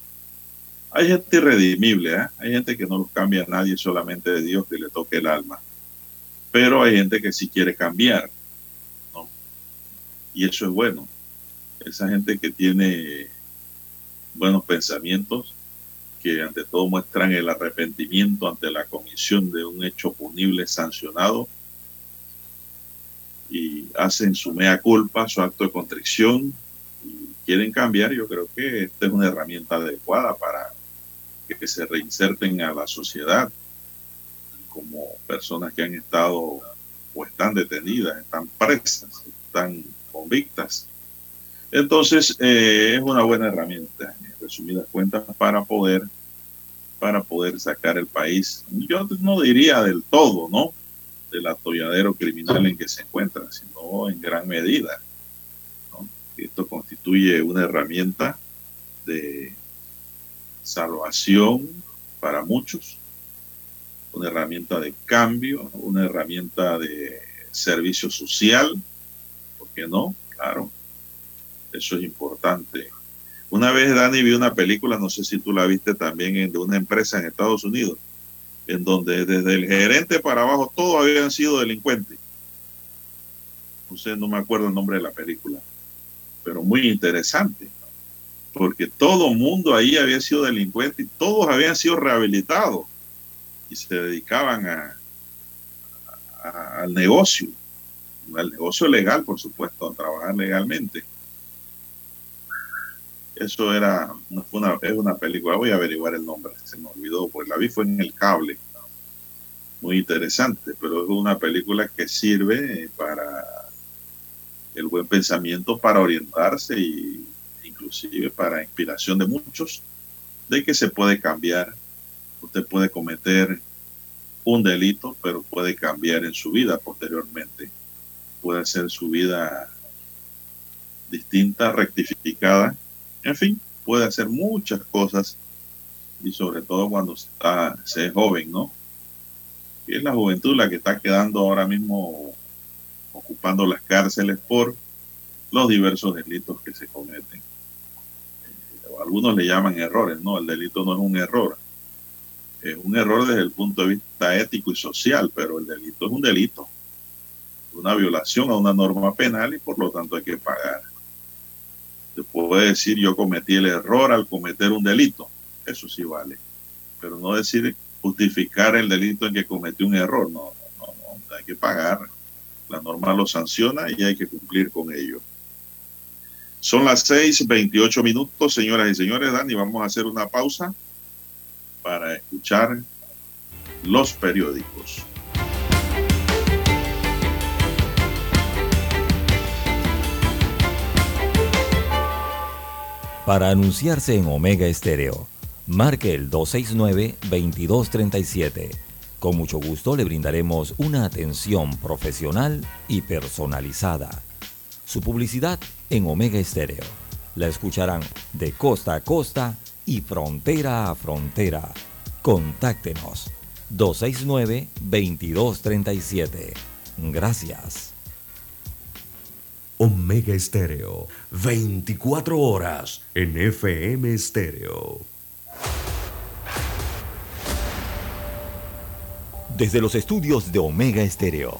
Hay gente irredimible, ¿eh? hay gente que no lo cambia a nadie, solamente de Dios que le toque el alma. Pero hay gente que sí quiere cambiar. ¿no? Y eso es bueno. Esa gente que tiene buenos pensamientos, que ante todo muestran el arrepentimiento ante la comisión de un hecho punible sancionado y hacen su mea culpa, su acto de contrición y quieren cambiar, yo creo que esta es una herramienta adecuada para que se reinserten a la sociedad como personas que han estado o están detenidas, están presas, están convictas. Entonces, eh, es una buena herramienta, en resumidas cuentas, para poder, para poder sacar el país, yo no diría del todo, ¿no? Del atolladero criminal en que se encuentra, sino en gran medida. ¿no? Esto constituye una herramienta de salvación para muchos, una herramienta de cambio, una herramienta de servicio social, ¿por qué no? Claro, eso es importante. Una vez Dani vi una película, no sé si tú la viste también, de una empresa en Estados Unidos, en donde desde el gerente para abajo todos habían sido delincuentes. No sé, no me acuerdo el nombre de la película, pero muy interesante porque todo mundo ahí había sido delincuente y todos habían sido rehabilitados y se dedicaban a, al negocio, al negocio legal, por supuesto, a trabajar legalmente. Eso era una, es una película, voy a averiguar el nombre, se me olvidó, pues la vi fue en el cable. Muy interesante, pero es una película que sirve para el buen pensamiento, para orientarse y inclusive para inspiración de muchos, de que se puede cambiar. Usted puede cometer un delito, pero puede cambiar en su vida posteriormente. Puede hacer su vida distinta, rectificada. En fin, puede hacer muchas cosas y sobre todo cuando se, se es joven, ¿no? Y es la juventud la que está quedando ahora mismo ocupando las cárceles por los diversos delitos que se cometen algunos le llaman errores, no, el delito no es un error. Es un error desde el punto de vista ético y social, pero el delito es un delito. Una violación a una norma penal y por lo tanto hay que pagar. Se puede decir yo cometí el error al cometer un delito, eso sí vale. Pero no decir justificar el delito en que cometió un error. No, no, no, hay que pagar. La norma lo sanciona y hay que cumplir con ello. Son las seis veintiocho minutos, señoras y señores. Dani, vamos a hacer una pausa para escuchar los periódicos. Para anunciarse en Omega Estéreo, marque el 269-2237. Con mucho gusto le brindaremos una atención profesional y personalizada. Su publicidad en Omega Estéreo. La escucharán de costa a costa y frontera a frontera. Contáctenos 269-2237. Gracias. Omega Estéreo, 24 horas en FM Estéreo. Desde los estudios de Omega Estéreo,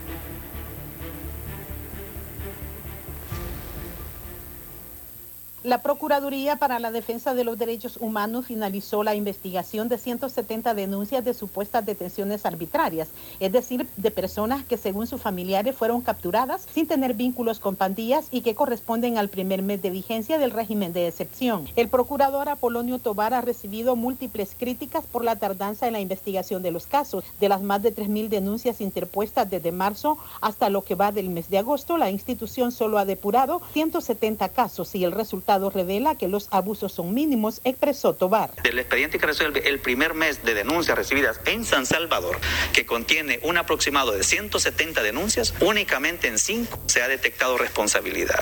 La Procuraduría para la Defensa de los Derechos Humanos finalizó la investigación de 170 denuncias de supuestas detenciones arbitrarias, es decir, de personas que según sus familiares fueron capturadas sin tener vínculos con pandillas y que corresponden al primer mes de vigencia del régimen de excepción. El procurador Apolonio Tobar ha recibido múltiples críticas por la tardanza en la investigación de los casos. De las más de 3.000 denuncias interpuestas desde marzo hasta lo que va del mes de agosto, la institución solo ha depurado 170 casos y el resultado revela que los abusos son mínimos, expresó Tobar. El expediente que resuelve el primer mes de denuncias recibidas en San Salvador, que contiene un aproximado de 170 denuncias, únicamente en 5 se ha detectado responsabilidad.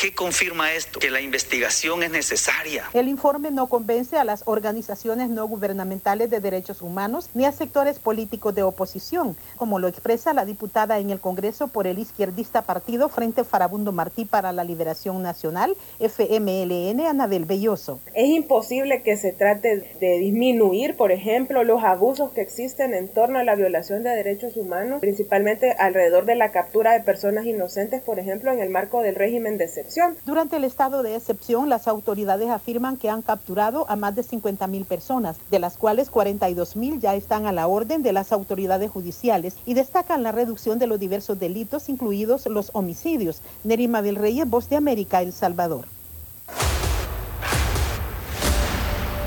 ¿Qué confirma esto? Que la investigación es necesaria. El informe no convence a las organizaciones no gubernamentales de derechos humanos ni a sectores políticos de oposición, como lo expresa la diputada en el Congreso por el izquierdista partido Frente Farabundo Martí para la Liberación Nacional, FM MLN, Anabel Belloso. Es imposible que se trate de disminuir, por ejemplo, los abusos que existen en torno a la violación de derechos humanos, principalmente alrededor de la captura de personas inocentes, por ejemplo, en el marco del régimen de excepción. Durante el estado de excepción, las autoridades afirman que han capturado a más de 50 mil personas, de las cuales 42 mil ya están a la orden de las autoridades judiciales y destacan la reducción de los diversos delitos, incluidos los homicidios. Nerima del Reyes, Voz de América, El Salvador.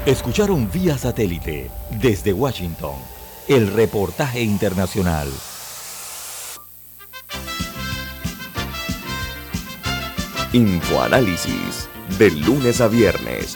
Escucharon vía satélite desde Washington el reportaje internacional. Infoanálisis, de lunes a viernes,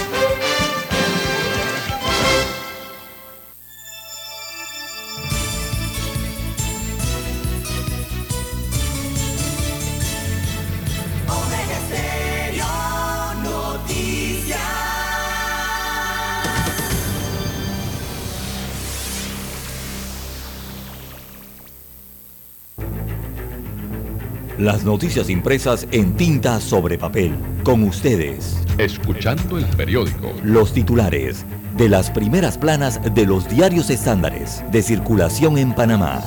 Las noticias impresas en tinta sobre papel. Con ustedes. Escuchando el periódico. Los titulares de las primeras planas de los diarios estándares de circulación en Panamá.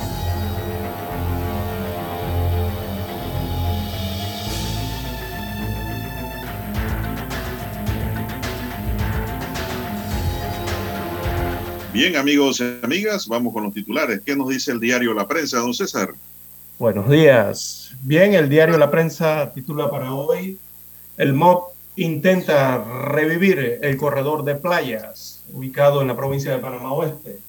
Bien, amigos y amigas, vamos con los titulares. ¿Qué nos dice el diario La Prensa, don César? Buenos días. Bien, el diario La Prensa titula para hoy, el MOB intenta revivir el corredor de playas ubicado en la provincia de Panamá Oeste.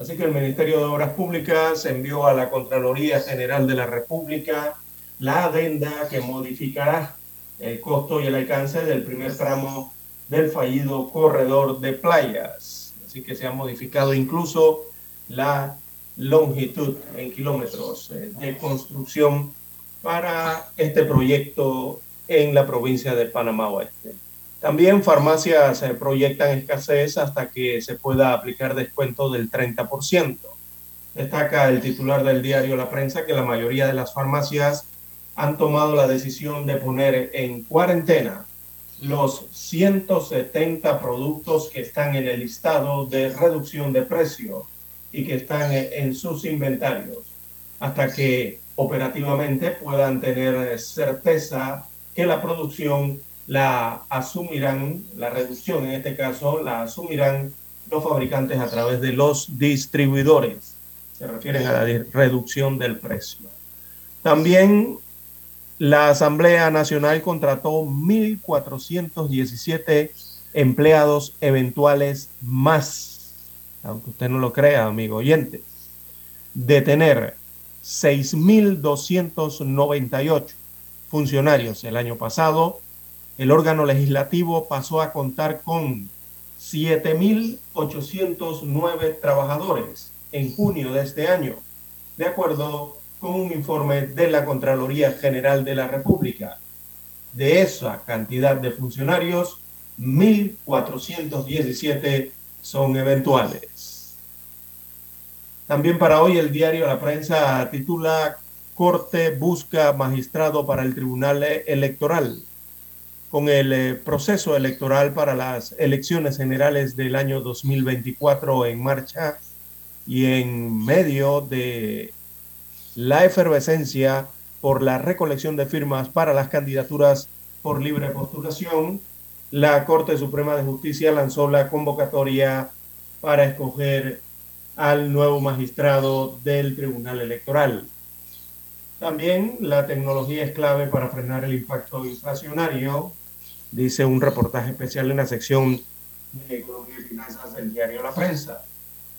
Así que el Ministerio de Obras Públicas envió a la Contraloría General de la República la adenda que modificará el costo y el alcance del primer tramo del fallido corredor de playas. Así que se ha modificado incluso la longitud en kilómetros eh, de construcción para este proyecto en la provincia de Panamá Oeste. También farmacias se proyectan escasez hasta que se pueda aplicar descuento del 30%. Destaca el titular del diario La Prensa que la mayoría de las farmacias han tomado la decisión de poner en cuarentena los 170 productos que están en el listado de reducción de precio y que están en sus inventarios hasta que operativamente puedan tener certeza que la producción la asumirán, la reducción en este caso, la asumirán los fabricantes a través de los distribuidores. Se refieren a la reducción del precio. También la Asamblea Nacional contrató 1.417 empleados eventuales más, aunque usted no lo crea, amigo oyente, de tener 6.298 funcionarios el año pasado, el órgano legislativo pasó a contar con 7.809 trabajadores en junio de este año, de acuerdo con un informe de la Contraloría General de la República. De esa cantidad de funcionarios, 1.417 son eventuales. También para hoy el diario La Prensa titula Corte busca magistrado para el Tribunal Electoral. Con el eh, proceso electoral para las elecciones generales del año 2024 en marcha y en medio de la efervescencia por la recolección de firmas para las candidaturas por libre postulación, la Corte Suprema de Justicia lanzó la convocatoria para escoger al nuevo magistrado del Tribunal Electoral. También la tecnología es clave para frenar el impacto inflacionario, dice un reportaje especial en la sección de Economía y Finanzas del diario La Prensa.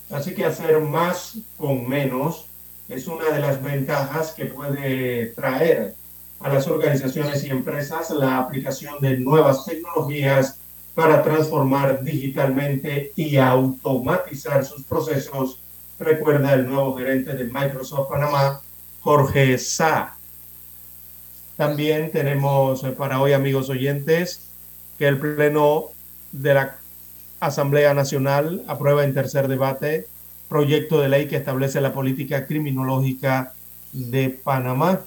Así que hacer más con menos es una de las ventajas que puede traer a las organizaciones y empresas la aplicación de nuevas tecnologías para transformar digitalmente y automatizar sus procesos, recuerda el nuevo gerente de Microsoft Panamá, Jorge Sa. También tenemos para hoy, amigos oyentes, que el Pleno de la Asamblea Nacional aprueba en tercer debate proyecto de ley que establece la política criminológica de Panamá.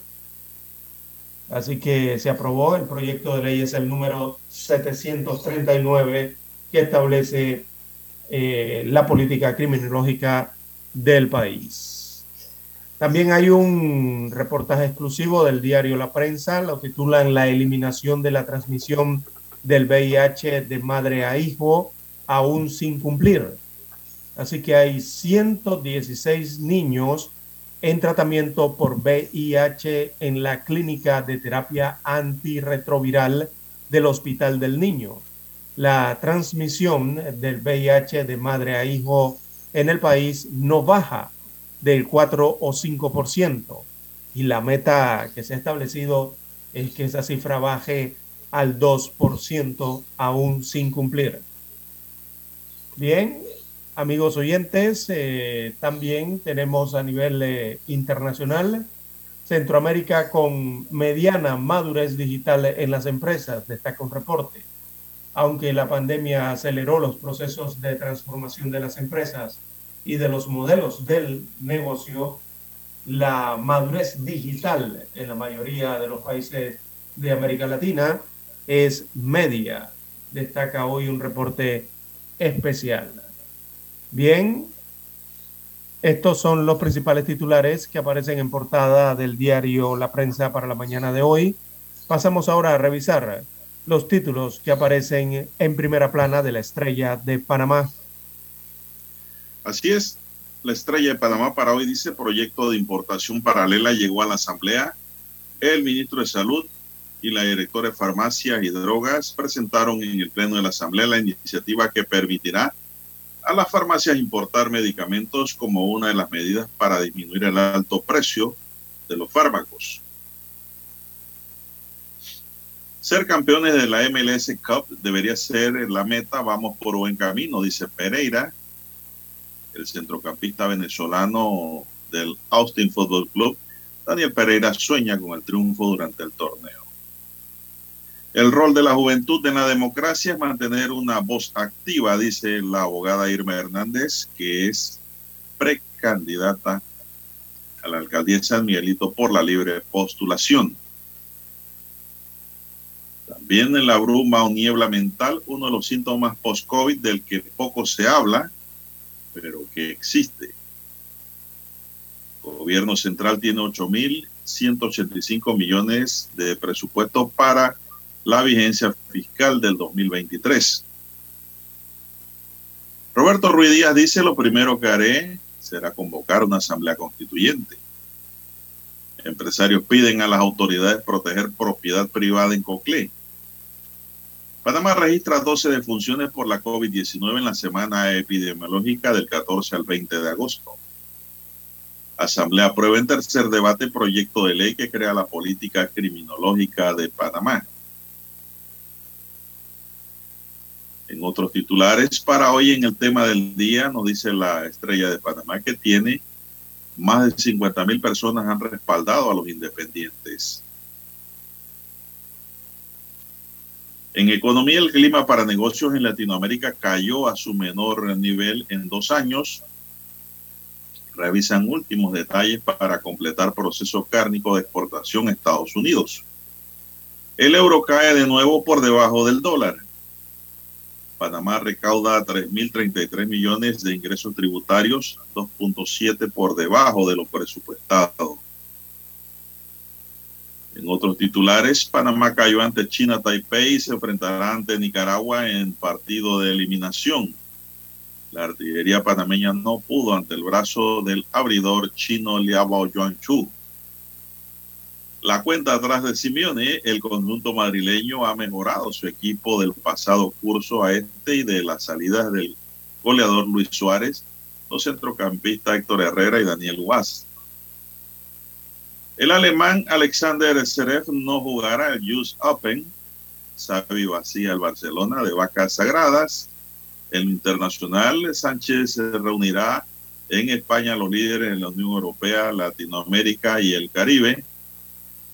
Así que se aprobó, el proyecto de ley es el número 739 que establece eh, la política criminológica del país. También hay un reportaje exclusivo del diario La Prensa, lo titulan La eliminación de la transmisión del VIH de madre a hijo aún sin cumplir. Así que hay 116 niños en tratamiento por VIH en la clínica de terapia antirretroviral del Hospital del Niño. La transmisión del VIH de madre a hijo en el país no baja del 4 o 5%. Y la meta que se ha establecido es que esa cifra baje al 2% aún sin cumplir. Bien, amigos oyentes, eh, también tenemos a nivel eh, internacional Centroamérica con mediana madurez digital en las empresas, destaca un reporte. Aunque la pandemia aceleró los procesos de transformación de las empresas y de los modelos del negocio, la madurez digital en la mayoría de los países de América Latina es media, destaca hoy un reporte especial. Bien, estos son los principales titulares que aparecen en portada del diario La Prensa para la mañana de hoy. Pasamos ahora a revisar los títulos que aparecen en primera plana de la estrella de Panamá. Así es, la estrella de Panamá para hoy dice proyecto de importación paralela llegó a la Asamblea. El ministro de Salud y la directora de Farmacias y Drogas presentaron en el Pleno de la Asamblea la iniciativa que permitirá las farmacias importar medicamentos como una de las medidas para disminuir el alto precio de los fármacos. Ser campeones de la MLS Cup debería ser la meta, vamos por buen camino, dice Pereira, el centrocampista venezolano del Austin Football Club. Daniel Pereira sueña con el triunfo durante el torneo. El rol de la juventud en la democracia es mantener una voz activa, dice la abogada Irma Hernández, que es precandidata a la alcaldía de San Miguelito por la libre postulación. También en la bruma o niebla mental, uno de los síntomas post-COVID del que poco se habla, pero que existe. El gobierno central tiene 8.185 millones de presupuesto para la vigencia fiscal del 2023. Roberto Ruiz Díaz dice, lo primero que haré será convocar una asamblea constituyente. Empresarios piden a las autoridades proteger propiedad privada en Coclé. Panamá registra 12 defunciones por la COVID-19 en la semana epidemiológica del 14 al 20 de agosto. Asamblea aprueba en tercer debate proyecto de ley que crea la política criminológica de Panamá. En otros titulares, para hoy en el tema del día, nos dice la estrella de Panamá que tiene más de 50 mil personas han respaldado a los independientes. En economía, el clima para negocios en Latinoamérica cayó a su menor nivel en dos años. Revisan últimos detalles para completar proceso cárnico de exportación a Estados Unidos. El euro cae de nuevo por debajo del dólar. Panamá recauda 3.033 millones de ingresos tributarios, 2.7 por debajo de lo presupuestado. En otros titulares, Panamá cayó ante China Taipei y se enfrentará ante Nicaragua en partido de eliminación. La artillería panameña no pudo ante el brazo del abridor chino Liao Yuanchu. La cuenta atrás de Simeone, el conjunto madrileño ha mejorado su equipo del pasado curso a este y de las salidas del goleador Luis Suárez, los centrocampistas Héctor Herrera y Daniel Guas. El alemán Alexander Zverev no jugará el US Open. Xavi vacía el Barcelona de vacas sagradas. En lo internacional, Sánchez se reunirá en España los líderes de la Unión Europea, Latinoamérica y el Caribe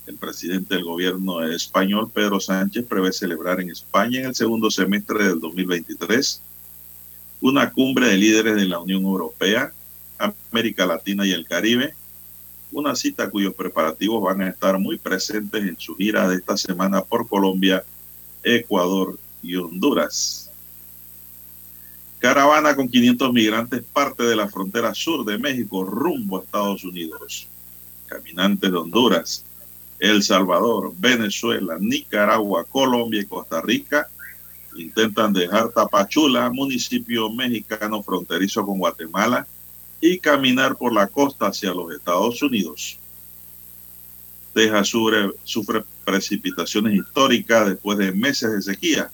el presidente del gobierno español, Pedro Sánchez, prevé celebrar en España en el segundo semestre del 2023 una cumbre de líderes de la Unión Europea, América Latina y el Caribe, una cita cuyos preparativos van a estar muy presentes en su gira de esta semana por Colombia, Ecuador y Honduras. Caravana con 500 migrantes parte de la frontera sur de México rumbo a Estados Unidos. Caminantes de Honduras, el Salvador, Venezuela, Nicaragua, Colombia y Costa Rica intentan dejar Tapachula, municipio mexicano fronterizo con Guatemala, y caminar por la costa hacia los Estados Unidos. Texas sufre, precipitaciones históricas después de meses de sequía.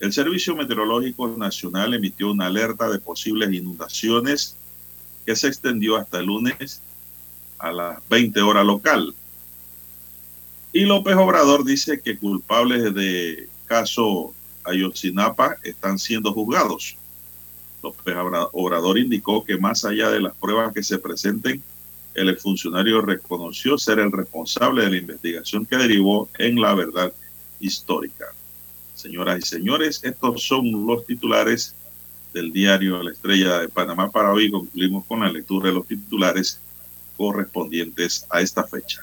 El Servicio Meteorológico Nacional emitió una alerta de posibles inundaciones que se extendió hasta el lunes a las 20 horas local. Y López Obrador dice que culpables de caso Ayotzinapa están siendo juzgados. López Obrador indicó que más allá de las pruebas que se presenten, el funcionario reconoció ser el responsable de la investigación que derivó en la verdad histórica. Señoras y señores, estos son los titulares del diario La Estrella de Panamá. Para hoy concluimos con la lectura de los titulares correspondientes a esta fecha.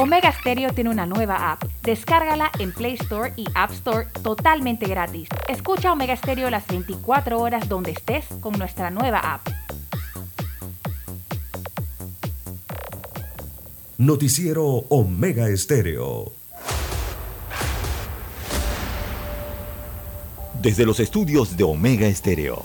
Omega Stereo tiene una nueva app. Descárgala en Play Store y App Store totalmente gratis. Escucha Omega Stereo las 24 horas donde estés con nuestra nueva app. Noticiero Omega Estéreo. Desde los estudios de Omega Estéreo,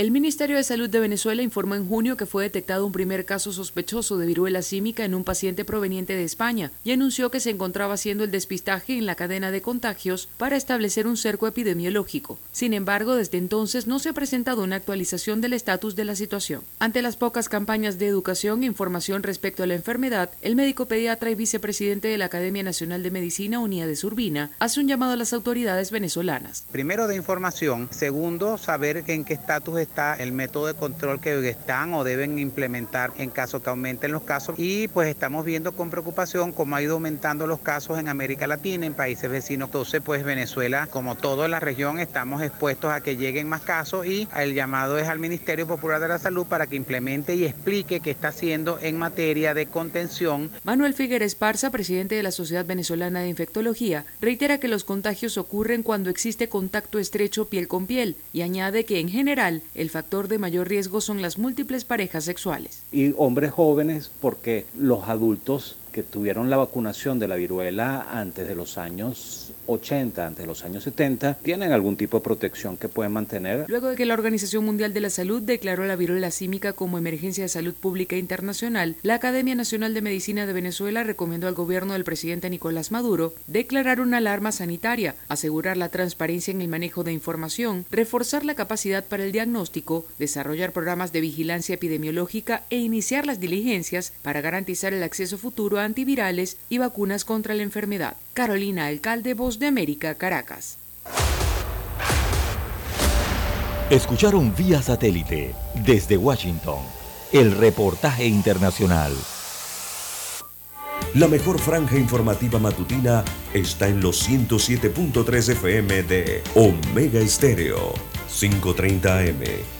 El Ministerio de Salud de Venezuela informó en junio que fue detectado un primer caso sospechoso de viruela símica en un paciente proveniente de España y anunció que se encontraba haciendo el despistaje en la cadena de contagios para establecer un cerco epidemiológico. Sin embargo, desde entonces no se ha presentado una actualización del estatus de la situación. Ante las pocas campañas de educación e información respecto a la enfermedad, el médico pediatra y vicepresidente de la Academia Nacional de Medicina, Unida de Urbina, hace un llamado a las autoridades venezolanas. Primero de información, segundo saber en qué estatus está el método de control que están o deben implementar en caso que aumenten los casos. Y pues estamos viendo con preocupación cómo ha ido aumentando los casos en América Latina, en países vecinos. Entonces, pues Venezuela, como toda la región, estamos expuestos a que lleguen más casos y el llamado es al Ministerio Popular de la Salud para que implemente y explique qué está haciendo en materia de contención. Manuel Figueres Esparza, presidente de la Sociedad Venezolana de Infectología, reitera que los contagios ocurren cuando existe contacto estrecho piel con piel y añade que en general el factor de mayor riesgo son las múltiples parejas sexuales. Y hombres jóvenes porque los adultos que tuvieron la vacunación de la viruela antes de los años 80, antes de los años 70, tienen algún tipo de protección que pueden mantener. Luego de que la Organización Mundial de la Salud declaró la viruela símica como emergencia de salud pública internacional, la Academia Nacional de Medicina de Venezuela recomendó al gobierno del presidente Nicolás Maduro declarar una alarma sanitaria, asegurar la transparencia en el manejo de información, reforzar la capacidad para el diagnóstico, desarrollar programas de vigilancia epidemiológica e iniciar las diligencias para garantizar el acceso futuro a antivirales y vacunas contra la enfermedad. Carolina Alcalde, Voz de América, Caracas. Escucharon vía satélite desde Washington el reportaje internacional. La mejor franja informativa matutina está en los 107.3 FM de Omega Estéreo, 530 AM.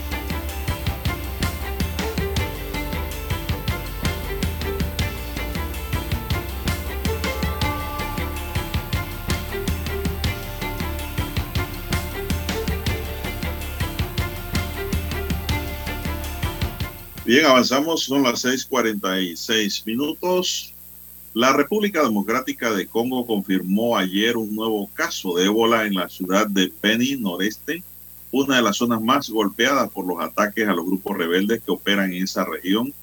Bien, avanzamos, son las 6:46 minutos. La República Democrática de Congo confirmó ayer un nuevo caso de ébola en la ciudad de Beni, noreste, una de las zonas más golpeadas por los ataques a los grupos rebeldes que operan en esa región,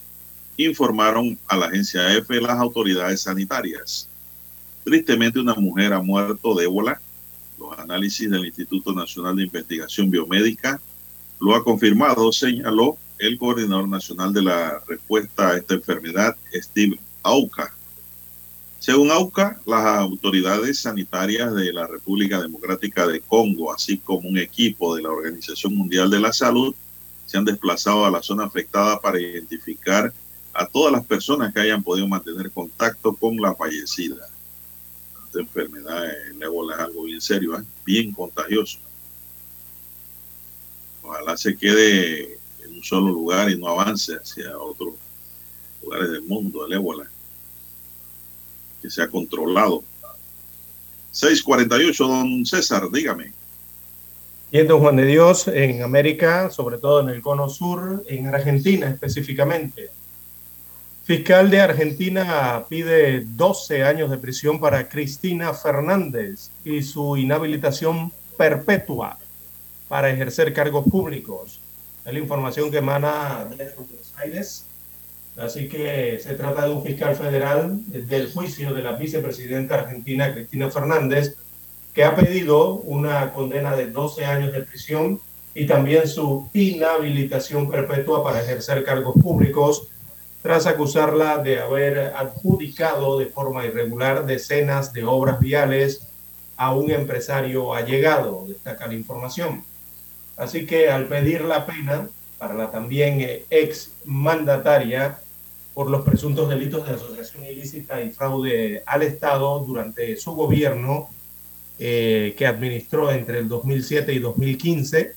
informaron a la agencia EFE las autoridades sanitarias. Tristemente, una mujer ha muerto de ébola. Los análisis del Instituto Nacional de Investigación Biomédica lo ha confirmado, señaló el coordinador nacional de la respuesta a esta enfermedad, Steve Auca. Según Auca, las autoridades sanitarias de la República Democrática de Congo, así como un equipo de la Organización Mundial de la Salud, se han desplazado a la zona afectada para identificar a todas las personas que hayan podido mantener contacto con la fallecida. Esta enfermedad, el ébola es algo bien serio, ¿eh? bien contagioso. Ojalá se quede un solo lugar y no avance hacia otros lugares del mundo, el ébola, que se ha controlado. 648, don César, dígame. Y en Don Juan de Dios, en América, sobre todo en el cono sur, en Argentina específicamente. Fiscal de Argentina pide 12 años de prisión para Cristina Fernández y su inhabilitación perpetua para ejercer cargos públicos. Es la información que emana de Buenos Aires. Así que se trata de un fiscal federal del juicio de la vicepresidenta argentina Cristina Fernández, que ha pedido una condena de 12 años de prisión y también su inhabilitación perpetua para ejercer cargos públicos tras acusarla de haber adjudicado de forma irregular decenas de obras viales a un empresario allegado, destaca la información. Así que al pedir la pena para la también ex mandataria por los presuntos delitos de asociación ilícita y fraude al Estado durante su gobierno eh, que administró entre el 2007 y 2015,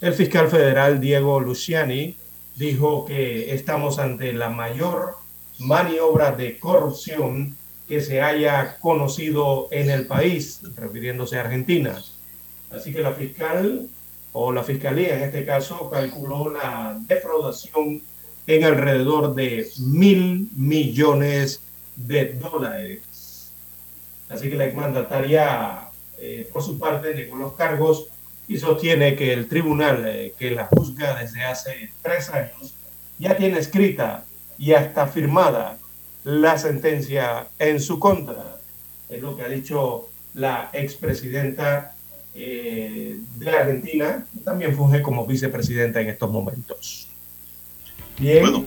el fiscal federal Diego Luciani dijo que estamos ante la mayor maniobra de corrupción que se haya conocido en el país, refiriéndose a Argentina. Así que la fiscal o la fiscalía en este caso calculó la defraudación en alrededor de mil millones de dólares. Así que la exmandataria, eh, por su parte, negó los cargos y sostiene que el tribunal eh, que la juzga desde hace tres años ya tiene escrita y hasta firmada la sentencia en su contra. Es lo que ha dicho la expresidenta eh, de Argentina, también funge como vicepresidenta en estos momentos. Bien. Bueno,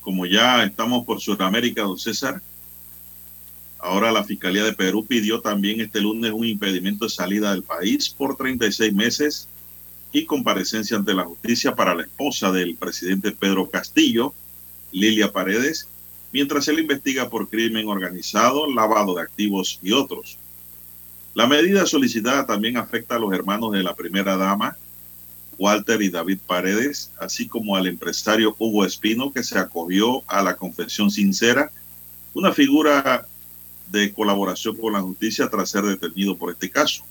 como ya estamos por Sudamérica, don César, Ahora la Fiscalía de Perú pidió también este lunes un impedimento de salida del país por 36 meses y comparecencia ante la justicia para la esposa del presidente Pedro Castillo, Lilia Paredes, mientras se le investiga por crimen organizado, lavado de activos y otros. La medida solicitada también afecta a los hermanos de la primera dama, Walter y David Paredes, así como al empresario Hugo Espino, que se acogió a la confesión sincera, una figura de colaboración con la justicia tras ser detenido por este caso.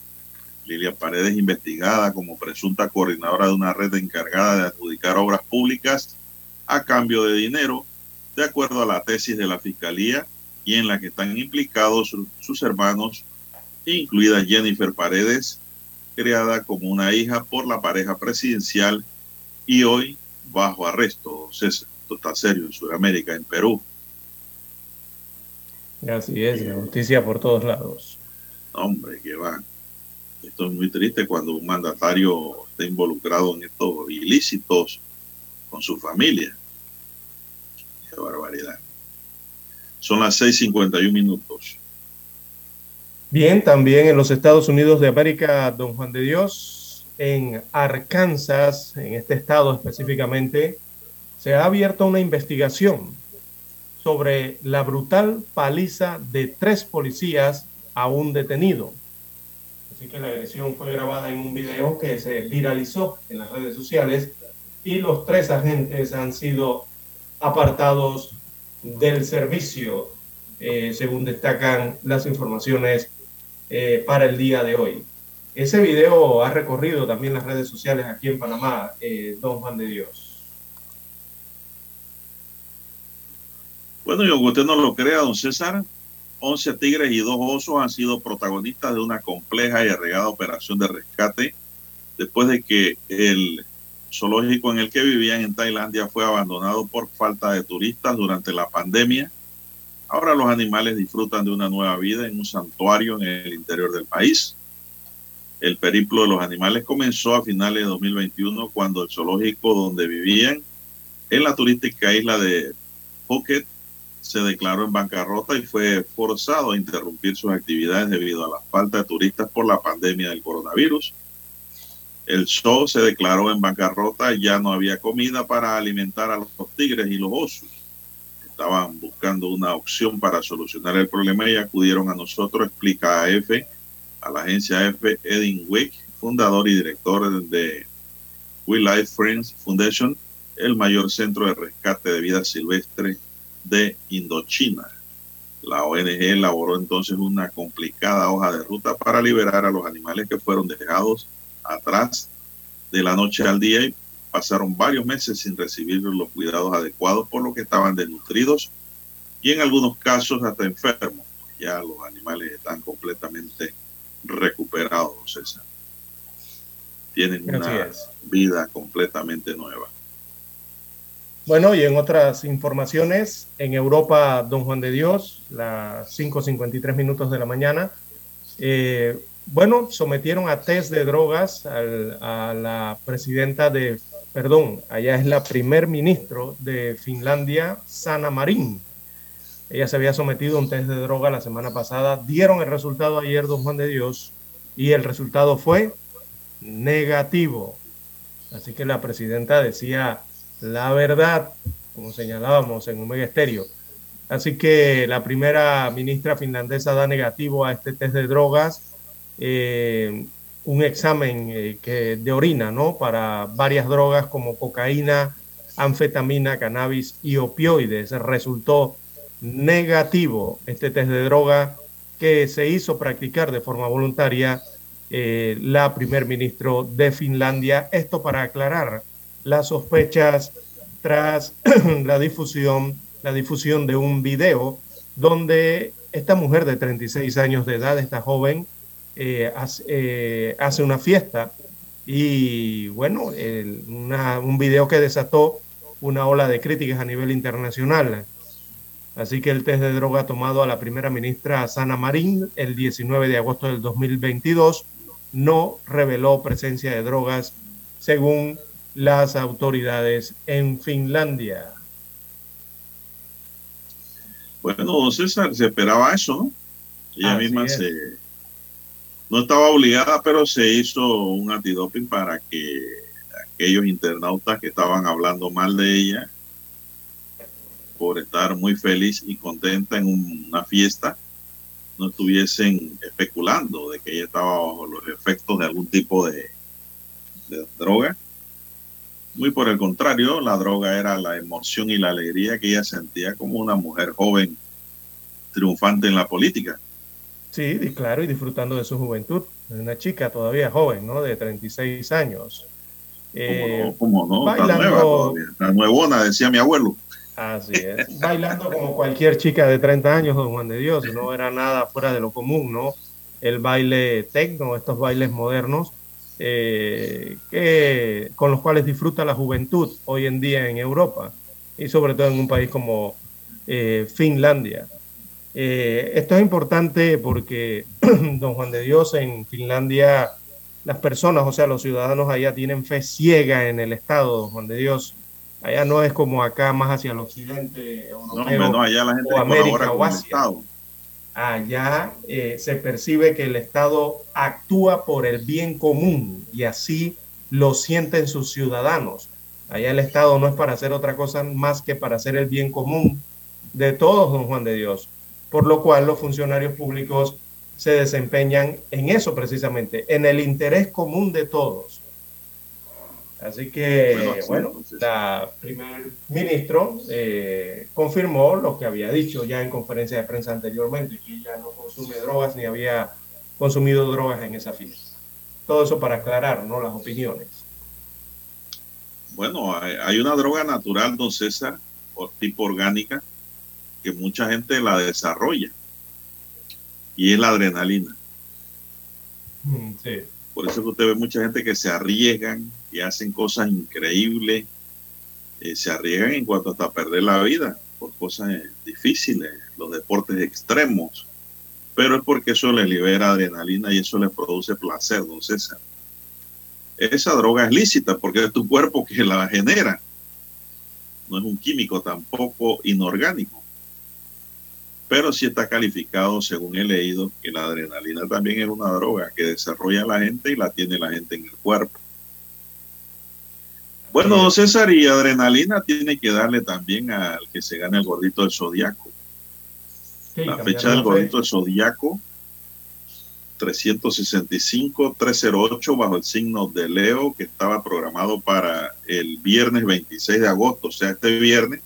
Lilia Paredes, investigada como presunta coordinadora de una red encargada de adjudicar obras públicas a cambio de dinero, de acuerdo a la tesis de la Fiscalía y en la que están implicados sus hermanos, incluida Jennifer Paredes, creada como una hija por la pareja presidencial y hoy bajo arresto. Esto está serio en Sudamérica, en Perú. Así es, la justicia por todos lados. Hombre, que va. Esto es muy triste cuando un mandatario está involucrado en estos ilícitos con su familia. Qué barbaridad. Son las 6:51 minutos. Bien, también en los Estados Unidos de América, don Juan de Dios, en Arkansas, en este estado específicamente, se ha abierto una investigación sobre la brutal paliza de tres policías a un detenido. Así que la agresión fue grabada en un video que se viralizó en las redes sociales y los tres agentes han sido apartados del servicio, eh, según destacan las informaciones eh, para el día de hoy. Ese video ha recorrido también las redes sociales aquí en Panamá, eh, don Juan de Dios. Bueno, y aunque usted no lo crea, don César, 11 tigres y dos osos han sido protagonistas de una compleja y arregada operación de rescate después de que el zoológico en el que vivían en Tailandia fue abandonado por falta de turistas durante la pandemia. Ahora los animales disfrutan de una nueva vida en un santuario en el interior del país. El periplo de los animales comenzó a finales de 2021 cuando el zoológico donde vivían en la turística isla de Phuket se declaró en bancarrota y fue forzado a interrumpir sus actividades debido a la falta de turistas por la pandemia del coronavirus. El show se declaró en bancarrota, ya no había comida para alimentar a los tigres y los osos. Estaban buscando una opción para solucionar el problema y acudieron a nosotros, explica a a la agencia EFE, Edin Wick, fundador y director de We Life Friends Foundation, el mayor centro de rescate de vida silvestre de Indochina. La ONG elaboró entonces una complicada hoja de ruta para liberar a los animales que fueron dejados atrás de la noche al día y pasaron varios meses sin recibir los cuidados adecuados por lo que estaban desnutridos y en algunos casos hasta enfermos. Ya los animales están completamente recuperados, César. Tienen una vida completamente nueva. Bueno, y en otras informaciones, en Europa, Don Juan de Dios, las 5.53 minutos de la mañana, eh, bueno, sometieron a test de drogas a la presidenta de, perdón, allá es la primer ministro de Finlandia, Sana Marin. Ella se había sometido a un test de droga la semana pasada, dieron el resultado ayer, Don Juan de Dios, y el resultado fue negativo. Así que la presidenta decía la verdad, como señalábamos en Omega Estéreo. Así que la primera ministra finlandesa da negativo a este test de drogas, eh, un examen eh, que, de orina, ¿no? Para varias drogas como cocaína, anfetamina, cannabis y opioides. Resultó negativo este test de droga que se hizo practicar de forma voluntaria eh, la primer ministro de Finlandia. Esto para aclarar las sospechas tras <clears throat> la difusión, la difusión de un video donde esta mujer de 36 años de edad, esta joven, eh, eh, hace, una fiesta y bueno, un video que desató una ola de críticas a nivel internacional. Así que el test de droga tomado a la primera ministra Sana Marín el 19 de agosto del 2022 no reveló presencia de drogas según las autoridades en Finlandia. Bueno, César, se esperaba eso, ¿no? Ella misma se... No estaba obligada, pero se hizo un antidoping para que aquellos internautas que estaban hablando mal de ella por estar muy feliz y contenta en una fiesta, no estuviesen especulando de que ella estaba bajo los efectos de algún tipo de, de droga muy por el contrario, la droga era la emoción y la alegría que ella sentía como una mujer joven triunfante en la política. Sí, claro, y disfrutando de su juventud. Una chica todavía joven, ¿no? De 36 años. Eh, ¿Cómo no? Bailando... La nuevona, decía mi abuelo. Así es. bailando como cualquier chica de 30 años, don Juan de Dios. No era nada fuera de lo común, ¿no? El baile tecno, estos bailes modernos, eh, que, con los cuales disfruta la juventud hoy en día en Europa y sobre todo en un país como eh, Finlandia. Eh, esto es importante porque, <clears throat> don Juan de Dios, en Finlandia las personas, o sea, los ciudadanos allá tienen fe ciega en el Estado, don Juan de Dios. Allá no es como acá, más hacia el occidente, no, allá la gente o América o Asia allá eh, se percibe que el Estado actúa por el bien común y así lo sienten sus ciudadanos. Allá el Estado no es para hacer otra cosa más que para hacer el bien común de todos, don Juan de Dios. Por lo cual los funcionarios públicos se desempeñan en eso precisamente, en el interés común de todos. Así que, bueno, la primer ministro eh, confirmó lo que había dicho ya en conferencia de prensa anteriormente, que ella no consume drogas ni había consumido drogas en esa fiesta. Todo eso para aclarar, ¿no? Las opiniones. Bueno, hay una droga natural, don César, o tipo orgánica, que mucha gente la desarrolla, y es la adrenalina. Mm, sí. Por eso que usted ve mucha gente que se arriesgan y hacen cosas increíbles, eh, se arriesgan en cuanto hasta perder la vida por cosas difíciles, los deportes extremos, pero es porque eso le libera adrenalina y eso le produce placer, don César. Esa droga es lícita porque es tu cuerpo que la genera, no es un químico tampoco inorgánico pero sí está calificado, según he leído, que la adrenalina también es una droga que desarrolla la gente y la tiene la gente en el cuerpo. Bueno, don César, y adrenalina tiene que darle también al que se gane el gordito del zodiaco. la fecha del gordito del zodiaco 365-308 bajo el signo de Leo que estaba programado para el viernes 26 de agosto, o sea, este viernes,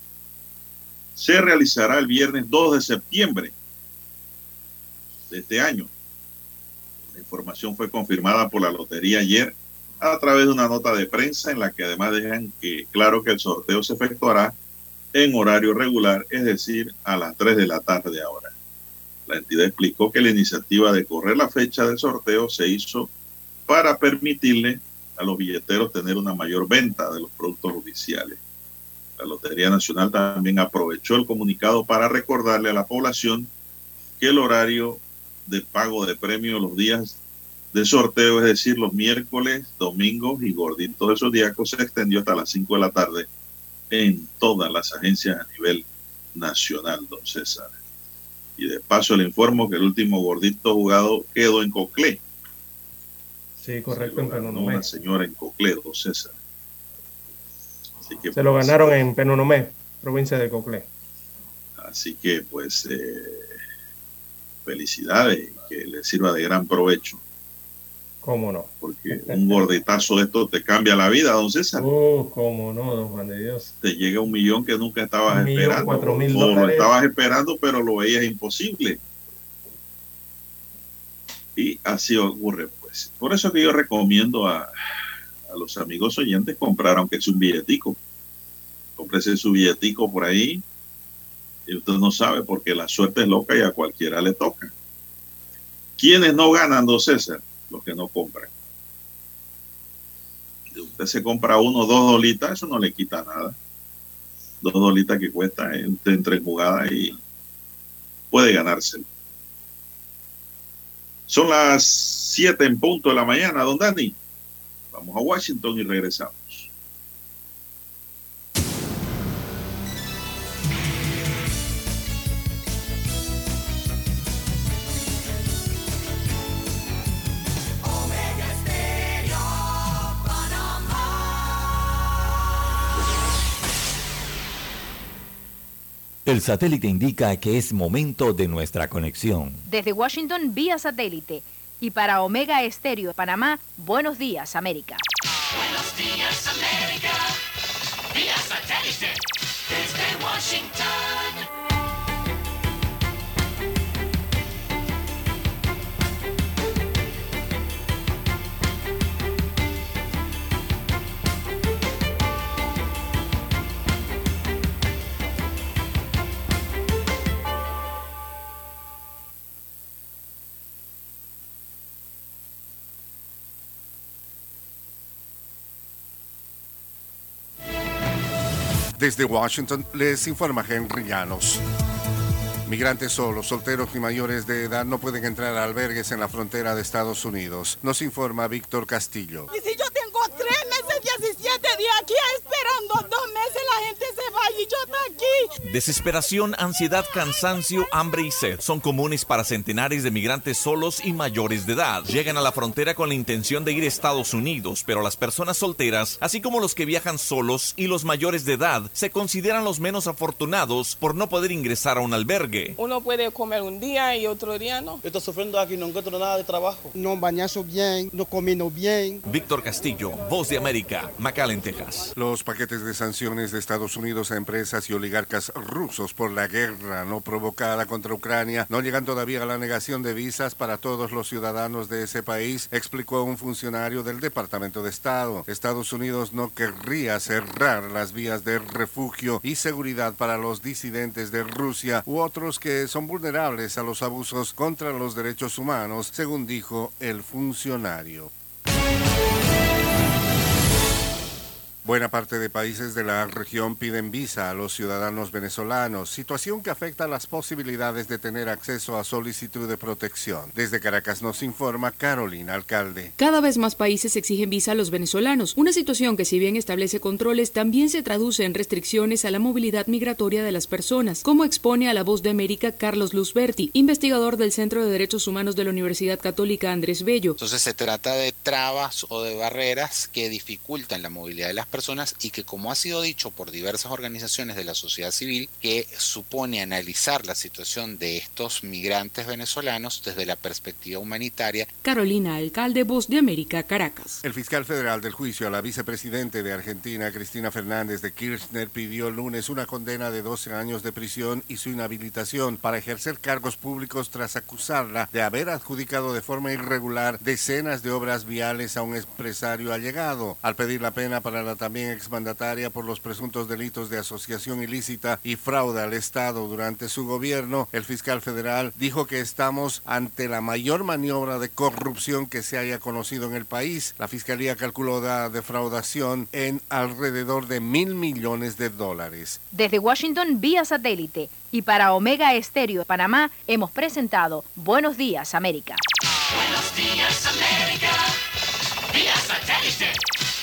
se realizará el viernes 2 de septiembre de este año. La información fue confirmada por la lotería ayer a través de una nota de prensa en la que además dejan que claro que el sorteo se efectuará en horario regular, es decir, a las 3 de la tarde ahora. La entidad explicó que la iniciativa de correr la fecha del sorteo se hizo para permitirle a los billeteros tener una mayor venta de los productos oficiales. La Lotería Nacional también aprovechó el comunicado para recordarle a la población que el horario de pago de premios los días de sorteo, es decir, los miércoles, domingos y gorditos de zodíacos, se extendió hasta las 5 de la tarde en todas las agencias a nivel nacional, don César. Y de paso le informo que el último gordito jugado quedó en Coclé. Sí, correcto, en Penonomé. Una señora en Coclé, don César. Que, Se lo pues, ganaron en Penonomé, provincia de Coclé. Así que, pues, eh, felicidades, que le sirva de gran provecho. ¿Cómo no? Porque un gorditazo de esto te cambia la vida, don César. Oh, cómo no, don Juan de Dios. Te llega un millón que nunca estabas esperando. Cuatro mil o lo estabas esperando, pero lo veías imposible. Y así ocurre, pues. Por eso que yo recomiendo a amigos oyentes comprar, aunque sea un billetico. Cómprese su billetico por ahí. Y usted no sabe, porque la suerte es loca y a cualquiera le toca. ¿Quiénes no ganan, don César? los que no compran. Usted se compra uno dos dolitas, eso no le quita nada. Dos dolitas que cuesta, eh, usted entra en jugada y puede ganárselo. Son las 7 en punto de la mañana, don Dani. Vamos a Washington y regresamos. El satélite indica que es momento de nuestra conexión. Desde Washington vía satélite y para Omega Estéreo Panamá, buenos días América. Buenos días América, vía satélite desde Washington. Desde Washington les informa Henry Llanos. Migrantes solos, solteros y mayores de edad no pueden entrar a albergues en la frontera de Estados Unidos. Nos informa Víctor Castillo. Y si yo tengo tres meses, 17 días aquí esperando, dos meses la gente se va y yo estoy aquí. Desesperación, ansiedad, cansancio, hambre y sed son comunes para centenares de migrantes solos y mayores de edad. Llegan a la frontera con la intención de ir a Estados Unidos, pero las personas solteras, así como los que viajan solos y los mayores de edad, se consideran los menos afortunados por no poder ingresar a un albergue. Uno puede comer un día y otro día no. Estoy sufriendo aquí, no encuentro nada de trabajo. No bañazo bien, no comino bien. Víctor Castillo, Voz de América, Los paquetes de sanciones de Estados Unidos a empresas y oligarcas rusos por la guerra no provocada contra Ucrania no llegan todavía a la negación de visas para todos los ciudadanos de ese país, explicó un funcionario del Departamento de Estado. Estados Unidos no querría cerrar las vías de refugio y seguridad para los disidentes de Rusia u otros que son vulnerables a los abusos contra los derechos humanos, según dijo el funcionario. Buena parte de países de la región piden visa a los ciudadanos venezolanos, situación que afecta las posibilidades de tener acceso a solicitud de protección. Desde Caracas nos informa Carolina Alcalde. Cada vez más países exigen visa a los venezolanos, una situación que si bien establece controles, también se traduce en restricciones a la movilidad migratoria de las personas, como expone a la voz de América Carlos Luzberti, investigador del Centro de Derechos Humanos de la Universidad Católica Andrés Bello. Entonces se trata de trabas o de barreras que dificultan la movilidad de las personas personas y que como ha sido dicho por diversas organizaciones de la sociedad civil, que supone analizar la situación de estos migrantes venezolanos desde la perspectiva humanitaria. Carolina Alcalde, Voz de América, Caracas. El fiscal federal del juicio a la vicepresidente de Argentina, Cristina Fernández de Kirchner, pidió el lunes una condena de 12 años de prisión y su inhabilitación para ejercer cargos públicos tras acusarla de haber adjudicado de forma irregular decenas de obras viales a un empresario allegado. Al pedir la pena para la también exmandataria por los presuntos delitos de asociación ilícita y fraude al Estado durante su gobierno, el fiscal federal dijo que estamos ante la mayor maniobra de corrupción que se haya conocido en el país. La fiscalía calculó la defraudación en alrededor de mil millones de dólares. Desde Washington vía satélite y para Omega Estéreo de Panamá hemos presentado Buenos Días América. Buenos días, América. Vía satélite.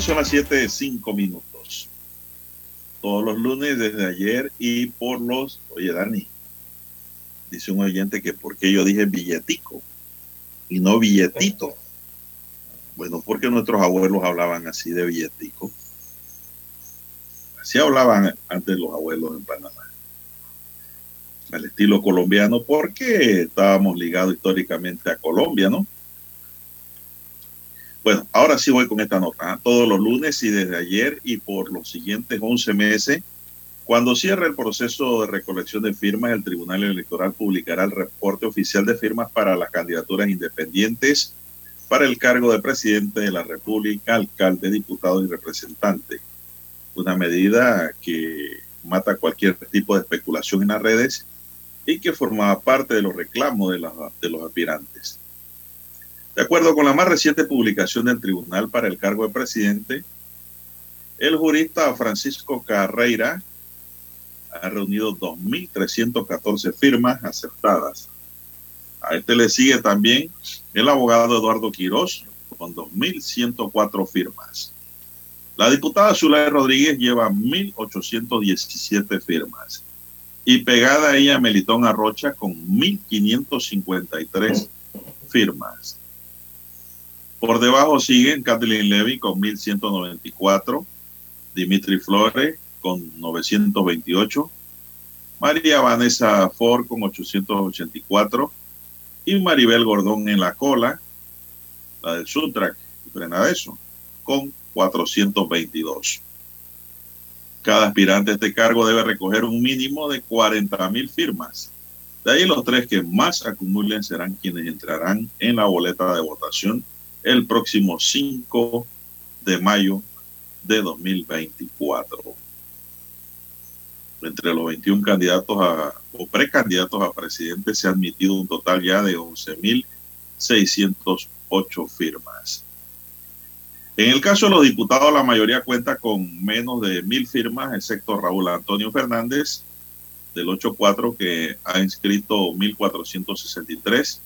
Son las 7, 5 minutos. Todos los lunes desde ayer y por los... Oye, Dani, dice un oyente que por qué yo dije billetico y no billetito. Bueno, porque nuestros abuelos hablaban así de billetico. Así hablaban antes los abuelos en Panamá. Al estilo colombiano, porque estábamos ligados históricamente a Colombia, ¿no? Bueno, ahora sí voy con esta nota. ¿ah? Todos los lunes y desde ayer y por los siguientes 11 meses, cuando cierre el proceso de recolección de firmas, el Tribunal Electoral publicará el reporte oficial de firmas para las candidaturas independientes para el cargo de presidente de la República, alcalde, diputado y representante. Una medida que mata cualquier tipo de especulación en las redes y que formaba parte de los reclamos de, los aspirantes. De acuerdo con la más reciente publicación del Tribunal para el cargo de presidente, el jurista Francisco Carreira ha reunido 2.314 firmas aceptadas. A este le sigue también el abogado Eduardo Quirós con 2.104 firmas. La diputada Zulay Rodríguez lleva 1.817 firmas. Y pegada a ella Melitón Arrocha con 1.553 firmas. Por debajo siguen Kathleen Levy con 1.194, Dimitri Flores con 928, María Vanessa Ford con 884 y Maribel Gordón en la cola, la del Suntrack y frena de eso, con 422. Cada aspirante a este cargo debe recoger un mínimo de 40 mil firmas. De ahí los tres que más acumulen serán quienes entrarán en la boleta de votación el próximo 5 de mayo de 2024. Entre los 21 candidatos a, o precandidatos a presidente se ha admitido un total ya de 11.608 firmas. En el caso de los diputados, la mayoría cuenta con menos de mil firmas, excepto Raúl Antonio Fernández, del 8-4, que ha inscrito 1.463.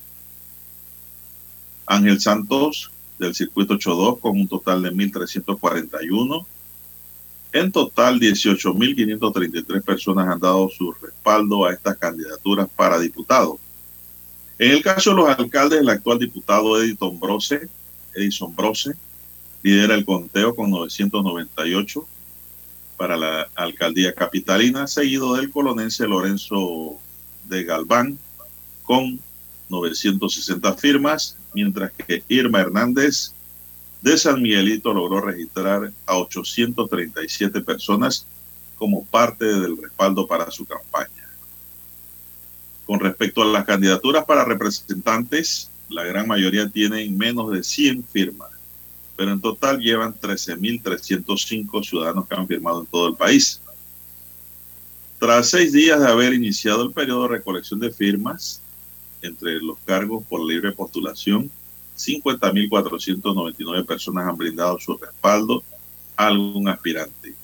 Ángel Santos, del circuito 8-2, con un total de 1.341. En total, 18.533 personas han dado su respaldo a estas candidaturas para diputado. En el caso de los alcaldes, el actual diputado Edison Brose, Edison Brose lidera el conteo con 998 para la alcaldía capitalina, seguido del colonense Lorenzo de Galván con 960 firmas, mientras que Irma Hernández de San Miguelito logró registrar a 837 personas como parte del respaldo para su campaña. Con respecto a las candidaturas para representantes, la gran mayoría tienen menos de 100 firmas, pero en total llevan 13.305 ciudadanos que han firmado en todo el país. Tras seis días de haber iniciado el periodo de recolección de firmas entre los cargos por libre postulación, 50.499 personas han brindado su respaldo a algún aspirante.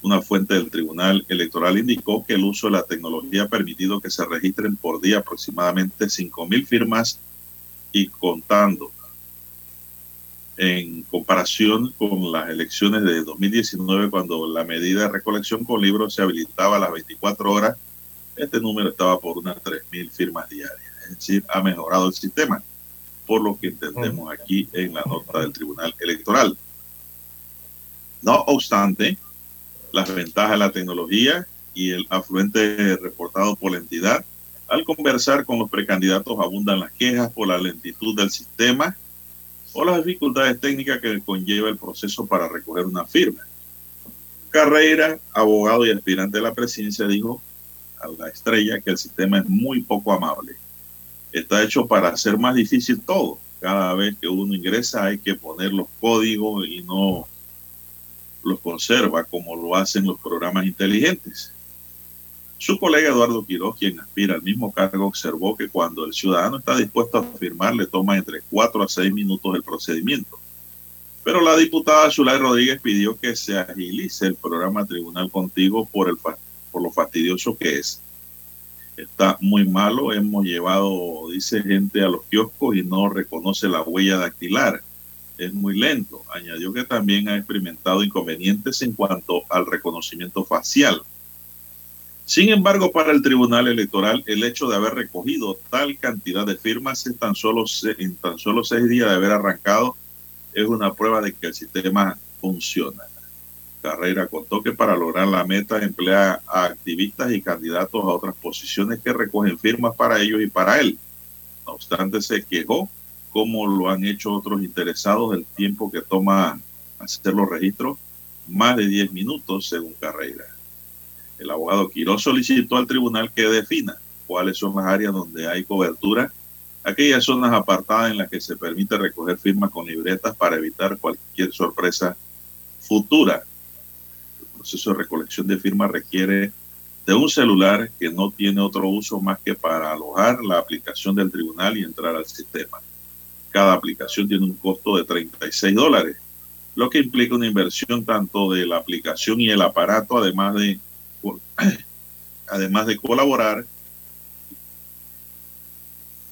Una fuente del Tribunal Electoral indicó que el uso de la tecnología ha permitido que se registren por día aproximadamente 5.000 firmas y contando. En comparación con las elecciones de 2019, cuando la medida de recolección con libros se habilitaba a las 24 horas, este número estaba por unas 3.000 firmas diarias. Es decir, ha mejorado el sistema por lo que entendemos aquí en la nota del Tribunal Electoral. No obstante, las ventajas de la tecnología y el afluente reportado por la entidad, al conversar con los precandidatos abundan las quejas por la lentitud del sistema o las dificultades técnicas que conlleva el proceso para recoger una firma. Carrera, abogado y aspirante de la presidencia, dijo a la estrella que el sistema es muy poco amable está hecho para hacer más difícil todo. Cada vez que uno ingresa hay que poner los códigos y no los conserva como lo hacen los programas inteligentes. Su colega Eduardo Quiroz, quien aspira al mismo cargo, observó que cuando el ciudadano está dispuesto a firmar le toma entre 4 a 6 minutos el procedimiento. Pero la diputada Zulay Rodríguez pidió que se agilice el programa Tribunal Contigo por, el, por lo fastidioso que es está muy malo. Hemos llevado, dice gente, a los kioscos y no reconoce la huella dactilar. Es muy lento. Añadió que también ha experimentado inconvenientes en cuanto al reconocimiento facial. Sin embargo, para el Tribunal Electoral, el hecho de haber recogido tal cantidad de firmas en tan solo, en tan solo seis días de haber arrancado es una prueba de que el sistema funciona. Carrera contó que para lograr la meta emplea a activistas y candidatos a otras posiciones que recogen firmas para ellos y para él. No obstante, se quejó, como lo han hecho otros interesados, del tiempo que toma hacer los registros, más de 10 minutos según Carrera. El abogado Quiroz solicitó al tribunal que defina cuáles son las áreas donde hay cobertura, aquellas zonas apartadas en las que se permite recoger firmas con libretas para evitar cualquier sorpresa futura proceso de recolección de firmas requiere de un celular que no tiene otro uso más que para alojar la aplicación del tribunal y entrar al sistema. Cada aplicación tiene un costo de 36 dólares, lo que implica una inversión tanto de la aplicación y el aparato, además de, <clears throat> además de colaborar,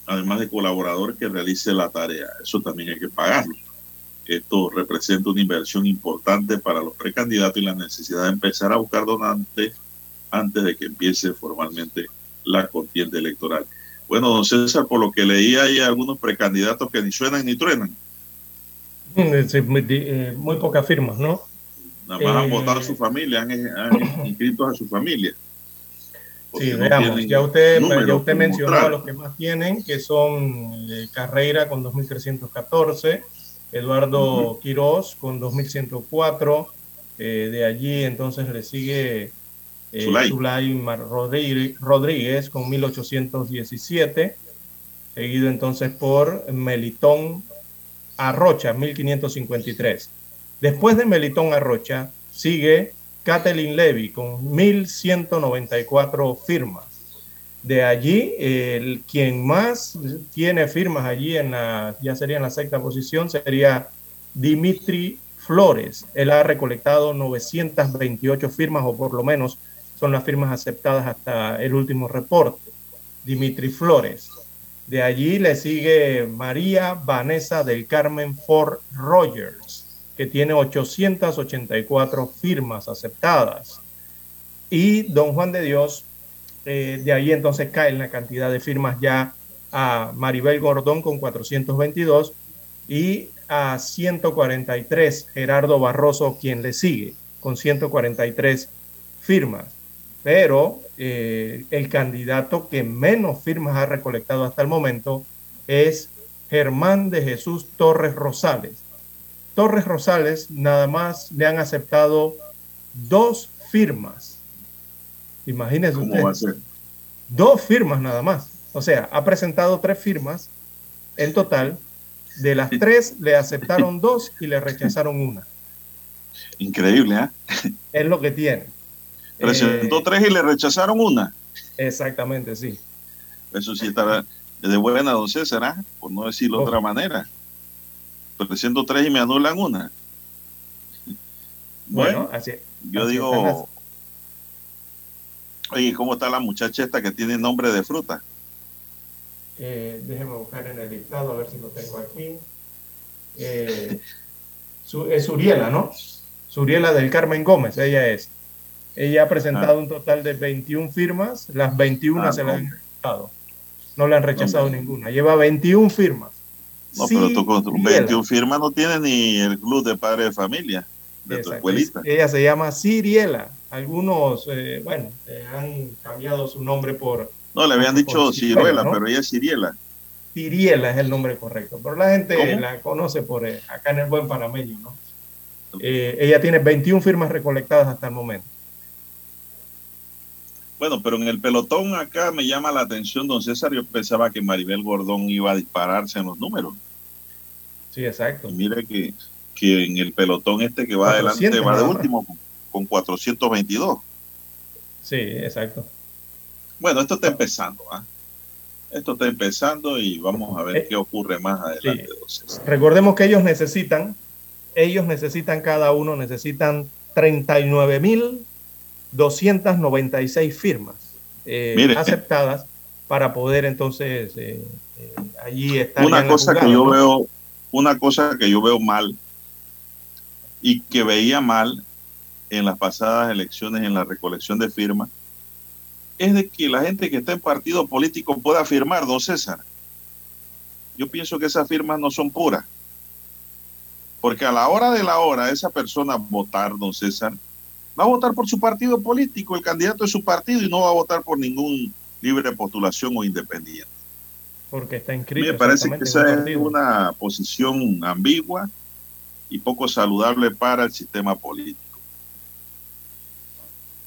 además de colaborador que realice la tarea. Eso también hay que pagarlo. Esto representa una inversión importante para los precandidatos y la necesidad de empezar a buscar donantes antes de que empiece formalmente la contienda electoral. Bueno, don César, por lo que leí hay algunos precandidatos que ni suenan ni truenan. Sí, muy, eh, muy, pocas firmas, ¿no? Nada más han votado a su familia, han, han <coughs> inscrito a su familia. Sí, no veamos, ya usted, ya usted mencionó a los que más tienen, que son eh, Carrera con 2.314, Eduardo Quiroz con 2104. Eh, de allí entonces le sigue eh, Zulay Rodríguez con 1817. Seguido entonces por Melitón Arrocha, 1553. Después de Melitón Arrocha sigue Kathleen Levy con 1194 firmas. De allí, el, quien más tiene firmas allí, en la, ya sería en la sexta posición, sería Dimitri Flores. Él ha recolectado 928 firmas, o por lo menos son las firmas aceptadas hasta el último reporte. Dimitri Flores. De allí le sigue María Vanessa del Carmen Ford Rogers que tiene 884 firmas aceptadas. Y Don Juan de Dios, eh, de ahí entonces cae la cantidad de firmas ya a Maribel Gordón con 422 y a 143 Gerardo Barroso, quien le sigue, con 143 firmas. Pero eh, el candidato que menos firmas ha recolectado hasta el momento es Germán de Jesús Torres Rosales. Torres Rosales nada más le han aceptado dos firmas. Imagínense ¿Cómo usted. va a ser? Dos firmas nada más. O sea, ha presentado tres firmas en total. De las tres le aceptaron <laughs> dos y le rechazaron una. Increíble, ¿eh? Es lo que tiene. Presentó Eh, tres y le rechazaron una. Exactamente, sí. Eso sí está de buena, don César, ¿ah? por no decirlo de otra manera. Presento tres y me anulan una. Bueno, Bueno, así, yo así digo, oye, ¿cómo está la muchacha esta que tiene nombre de fruta? Eh, déjeme buscar en el listado a ver si lo tengo aquí. Eh, <laughs> Su- es Suriela, ¿no? Suriela del Carmen Gómez, ella es. Ella ha presentado un total de 21 firmas, las 21 Ah, se no. le han rechazado. No le han rechazado ninguna. Lleva 21 firmas. No, pero tú con Siriela. 21 firmas no tienes ni el club de padres de familia de tu escuelita. Ella se llama Siriela. Algunos, eh, bueno, eh, han cambiado su nombre por No, le habían dicho Ciruela, pero ella es Ciriela. Siriela es el nombre correcto, pero la gente ¿Cómo? la conoce por eh, acá en el buen panameño, ¿no? Eh, ella tiene 21 firmas recolectadas hasta el momento. Bueno, pero en el pelotón acá me llama la atención, don César. Yo pensaba que Maribel Gordón iba a dispararse en los números. Sí, exacto. Y mire que, que en el pelotón este que va 400 adelante va de último con- con 422. Sí, exacto. Bueno, esto está empezando. ¿ah? Esto está empezando y vamos a ver Eh, qué ocurre más adelante. César. Recordemos que ellos necesitan, ellos necesitan cada uno, necesitan 39.296 firmas eh, Mire. aceptadas para poder entonces eh, eh, allí estar. Una cosa que yo ¿no? veo, una cosa que yo veo mal y que veía mal en las pasadas elecciones en la recolección de firmas es de que la gente que está en partido político pueda firmar, don César. Yo pienso que esas firmas no son puras. Porque a la hora de la hora, esa persona votar, don César, va a votar por su partido político, el candidato de su partido, y no va a votar por ningún libre postulación o independiente. Porque está inscrito. me parece que esa es partido. una posición ambigua y poco saludable para el sistema político.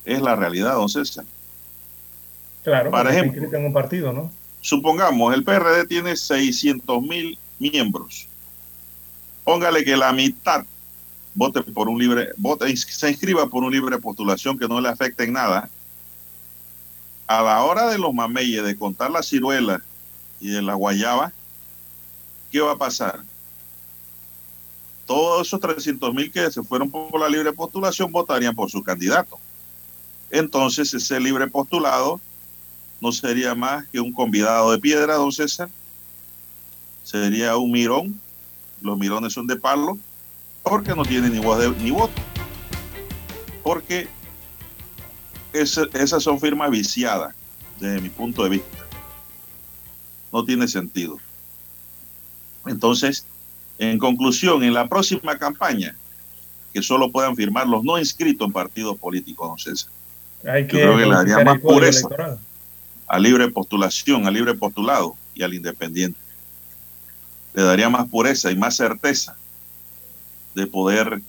Es la realidad, don César. Claro, está ejemplo, inscrito en un partido, ¿no? Supongamos, el PRD tiene 600 mil miembros. Póngale que la mitad vote por un libre, vote, se inscriba por un libre postulación que no le afecte en nada. A la hora de los mameyes, de contar la ciruela y de la guayaba, ¿qué va a pasar? Todos esos 300 mil que se fueron por la libre postulación votarían por su candidato. Entonces, ese libre postulado no sería más que un convidado de piedra, don César. Sería un mirón. Los mirones son de palo porque no tiene ni voz de- ni voto. Porque esas son firmas viciadas, desde mi punto de vista. No tiene sentido. Entonces, en conclusión, en la próxima campaña, que solo puedan firmar los no inscritos en partidos políticos, don César. Hay Yo que creo que le daría más pureza electoral. a libre postulación, a libre postulado y al independiente. Le daría más pureza y más certeza de poder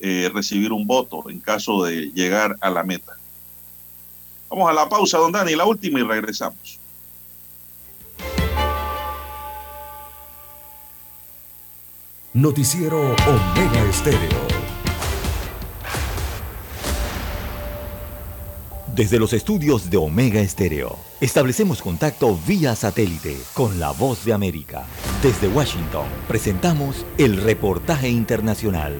eh, recibir un voto en caso de llegar a la meta. Vamos a la pausa, don Dani, la última y regresamos. Noticiero Omega Estéreo. Desde los estudios de Omega Estéreo, establecemos contacto vía satélite con la voz de América. Desde Washington, presentamos el reportaje internacional.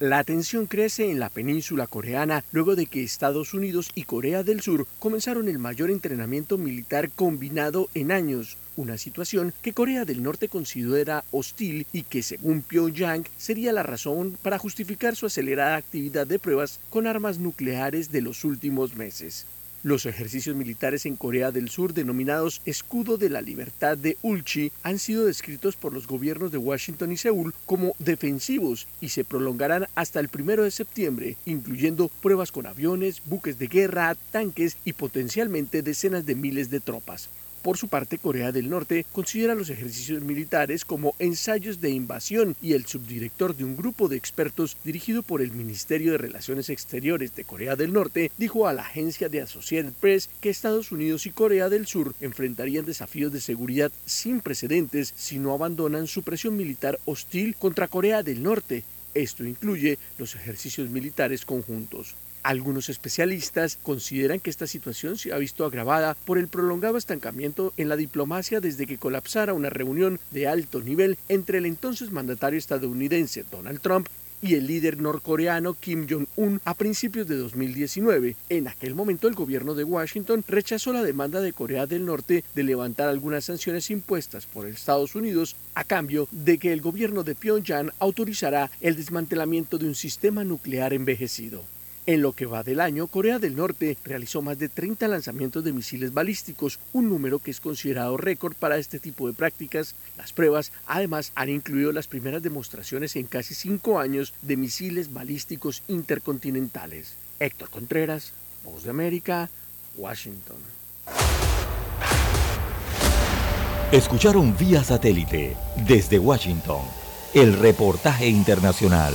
La tensión crece en la península coreana luego de que Estados Unidos y Corea del Sur comenzaron el mayor entrenamiento militar combinado en años, una situación que Corea del Norte considera hostil y que según Pyongyang sería la razón para justificar su acelerada actividad de pruebas con armas nucleares de los últimos meses. Los ejercicios militares en Corea del Sur, denominados Escudo de la Libertad de Ulchi, han sido descritos por los gobiernos de Washington y Seúl como defensivos y se prolongarán hasta el primero de septiembre, incluyendo pruebas con aviones, buques de guerra, tanques y potencialmente decenas de miles de tropas. Por su parte, Corea del Norte considera los ejercicios militares como ensayos de invasión y el subdirector de un grupo de expertos dirigido por el Ministerio de Relaciones Exteriores de Corea del Norte dijo a la agencia de Associated Press que Estados Unidos y Corea del Sur enfrentarían desafíos de seguridad sin precedentes si no abandonan su presión militar hostil contra Corea del Norte. Esto incluye los ejercicios militares conjuntos. Algunos especialistas consideran que esta situación se ha visto agravada por el prolongado estancamiento en la diplomacia desde que colapsara una reunión de alto nivel entre el entonces mandatario estadounidense Donald Trump y el líder norcoreano Kim Jong-un a principios de 2019. En aquel momento el gobierno de Washington rechazó la demanda de Corea del Norte de levantar algunas sanciones impuestas por Estados Unidos a cambio de que el gobierno de Pyongyang autorizará el desmantelamiento de un sistema nuclear envejecido. En lo que va del año, Corea del Norte realizó más de 30 lanzamientos de misiles balísticos, un número que es considerado récord para este tipo de prácticas. Las pruebas, además, han incluido las primeras demostraciones en casi cinco años de misiles balísticos intercontinentales. Héctor Contreras, Voz de América, Washington. Escucharon vía satélite desde Washington el reportaje internacional.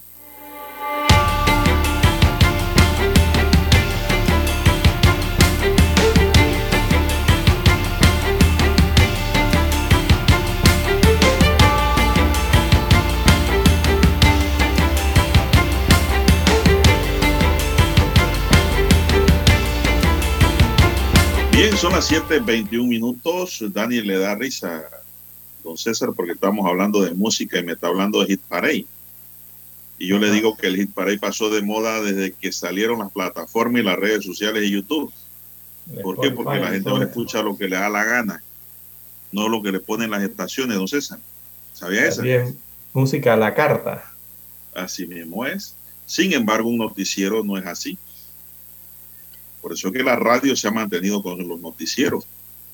Bien, son las 7:21 minutos. Daniel le da risa, don César, porque estamos hablando de música y me está hablando de Hit Parade. Y yo le digo que el Hit Parade pasó de moda desde que salieron las plataformas y las redes sociales y YouTube. ¿Por qué? Porque la gente ahora escucha lo que le da la gana, no lo que le ponen las estaciones, don César. ¿Sabía eso? Bien, música a la carta. Así mismo es. Sin embargo, un noticiero no es así. Por eso es que la radio se ha mantenido con los noticieros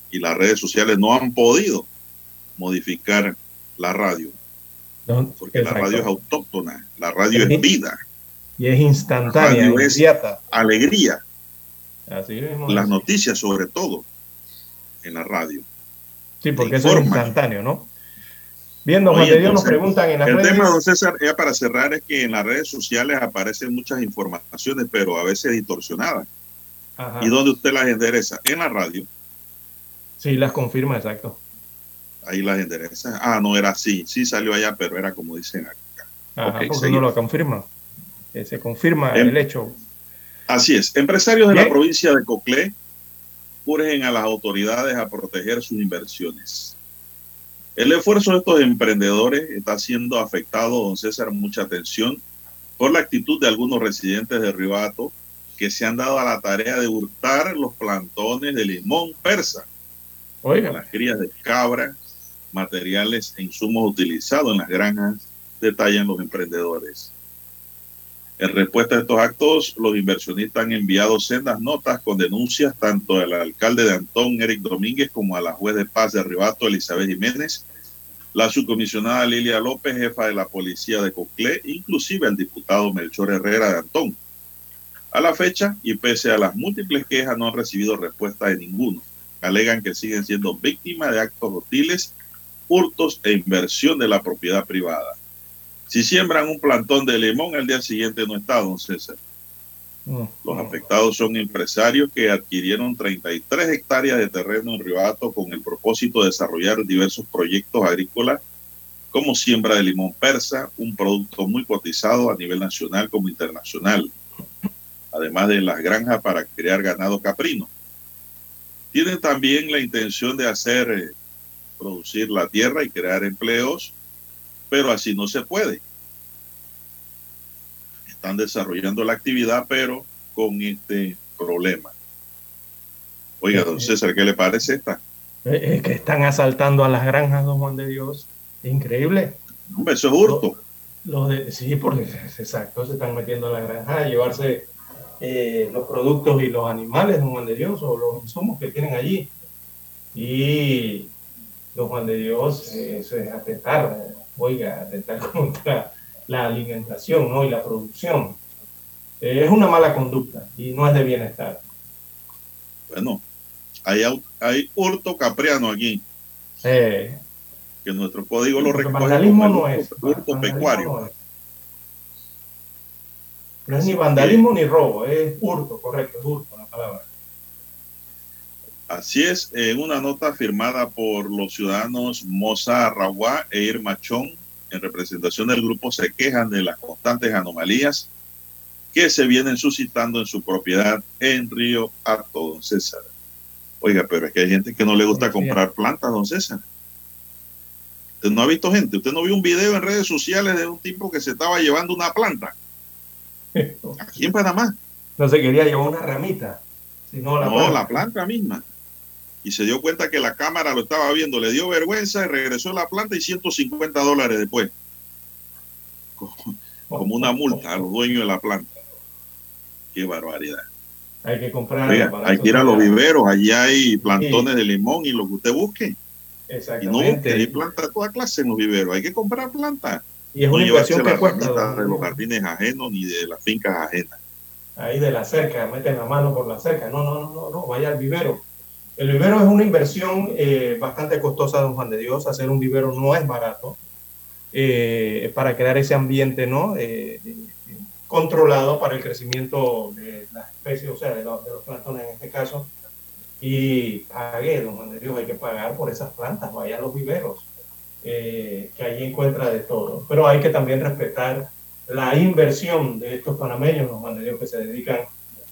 y las redes sociales no han podido modificar la radio. Porque la radio es autóctona, la radio es vida. Y es instantánea, La radio es inmediata. alegría. Así mismo Las es. noticias sobre todo en la radio. Sí, porque eso es instantáneo, ¿no? Oye, Juan de Dios nos preguntan en las el redes. tema, don César, ya para cerrar, es que en las redes sociales aparecen muchas informaciones, pero a veces distorsionadas. Ajá. ¿Y dónde usted las endereza? En la radio. Sí, las confirma, exacto. Ahí las endereza. Ah, no era así. Sí salió allá, pero era como dicen acá. Ajá, porque seguimos. uno lo confirma. Que se confirma Em- el hecho. Así es. Empresarios de la provincia de Coclé urgen a las autoridades a proteger sus inversiones. El esfuerzo de estos emprendedores está siendo afectado, don César, mucha atención, por la actitud de algunos residentes de Ribato que se han dado a la tarea de hurtar los plantones de limón persa, Oiga. las crías de cabra, materiales e insumos utilizados en las granjas, detallan los emprendedores. En respuesta a estos actos, los inversionistas han enviado sendas notas con denuncias tanto al alcalde de Antón, Eric Domínguez, como a la juez de paz de Ribato, Elizabeth Jiménez, la subcomisionada Lilia López, jefa de la policía de Coclé, inclusive al diputado Melchor Herrera de Antón. A la fecha, y pese a las múltiples quejas, no han recibido respuesta de ninguno. Alegan que siguen siendo víctimas de actos hostiles, hurtos e inversión de la propiedad privada. Si siembran un plantón de limón, al día siguiente no está, don César. Los afectados son empresarios que adquirieron 33 hectáreas de terreno en Ribato con el propósito de desarrollar diversos proyectos agrícolas como siembra de limón persa, un producto muy cotizado a nivel nacional como internacional, además de las granjas para criar ganado caprino. Tienen también la intención de hacer eh, producir la tierra y crear empleos, pero así no se puede. Están desarrollando la actividad, pero con este problema. Oiga, don César, ¿qué le parece esta? Eh, Es que están asaltando a las granjas, don Juan de Dios. Increíble. Hombre, eso es hurto. Los de, sí, porque exacto, se están metiendo a la granja a llevarse eh, los productos y los animales, don Juan de Dios, o los insumos que tienen allí. Y don Juan de Dios, eh, eso es atentar, oiga, atentar <laughs> contra la alimentación ¿no? y la producción. Eh, es una mala conducta y no es de bienestar. Bueno, hay, hay hurto capriano aquí, Eh, que nuestro código lo como no es, hurto pecuario. no es. No es ni vandalismo ni robo, es hurto, correcto, es hurto la palabra. Así es, en una nota firmada por los ciudadanos Moza Raguá e Irma Chón, en representación del grupo, se quejan de las constantes anomalías que se vienen suscitando en su propiedad en Río Alto, don César. Oiga, pero es que hay gente que no le gusta comprar plantas, don César. Usted no ha visto gente, usted no vio un video en redes sociales de un tipo que se estaba llevando una planta aquí en Panamá. No se quería llevar una ramita, sino la no, planta. la planta misma. Y se dio cuenta que la cámara lo estaba viendo, le dio vergüenza y regresó a la planta y 150 dólares después. Como, como una multa a los dueños de la planta. Qué barbaridad. Hay que comprar. Oiga, hay que ir a los viveros, allí hay plantones de limón y lo que usted busque. Y no Exactamente. busque, hay plantas de toda clase en los viveros, hay que comprar plantas. Y es no una inversión que cuesta. de los jardines ajenos ni de las fincas ajenas. ahí de la cerca, meten la mano por la cerca. No, no, no, no, no, vaya al vivero. El vivero es una inversión eh, bastante costosa, don Juan de Dios. Hacer un vivero no es barato. eh, para crear ese ambiente, ¿no? Eh, controlado para el crecimiento de las especies, o sea, de los, de los plantones en este caso. Y pague, don Juan de Dios, hay que pagar por esas plantas, vaya a los viveros, eh, que allí encuentra de todo. Pero hay que también respetar la inversión de estos panameños, de Dios, que se dedican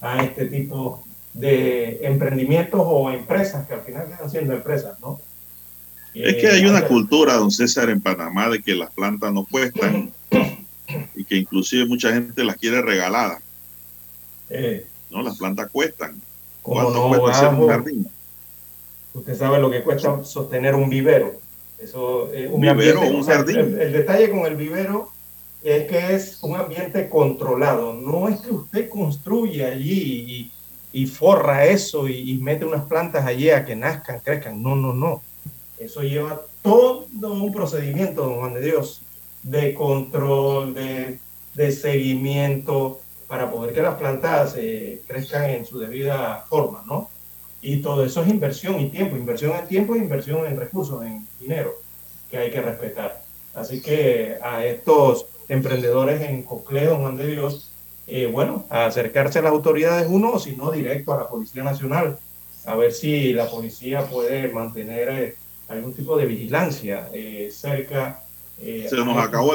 a este tipo de emprendimientos o empresas, que al final quedan siendo empresas, ¿no? Es que hay una cultura, don César, en Panamá de que las plantas no cuestan y que inclusive mucha gente las quiere regaladas. Eh, No, las plantas cuestan. ¿Cómo ¿Cuánto no, cuesta hacer un jardín? Usted sabe lo que cuesta sostener un vivero. Eso, eh, Un vivero un jardín. El, el detalle con el vivero es que es un ambiente controlado. No es que usted construye allí y, y forra eso y, y mete unas plantas allí a que nazcan, crezcan. No, no, no. Eso lleva todo un procedimiento, don Juan de Dios, de control, de, de seguimiento, para poder que las plantas eh, crezcan en su debida forma, ¿no? Y todo eso es inversión y tiempo, inversión en tiempo e inversión en recursos, en dinero, que hay que respetar. Así que a estos emprendedores en Coclé, don Juan de Dios, eh, bueno, a acercarse a las autoridades uno, o si no, directo a la Policía Nacional, a ver si la policía puede mantener eh, algún tipo de vigilancia eh, cerca. eh, Se nos acabó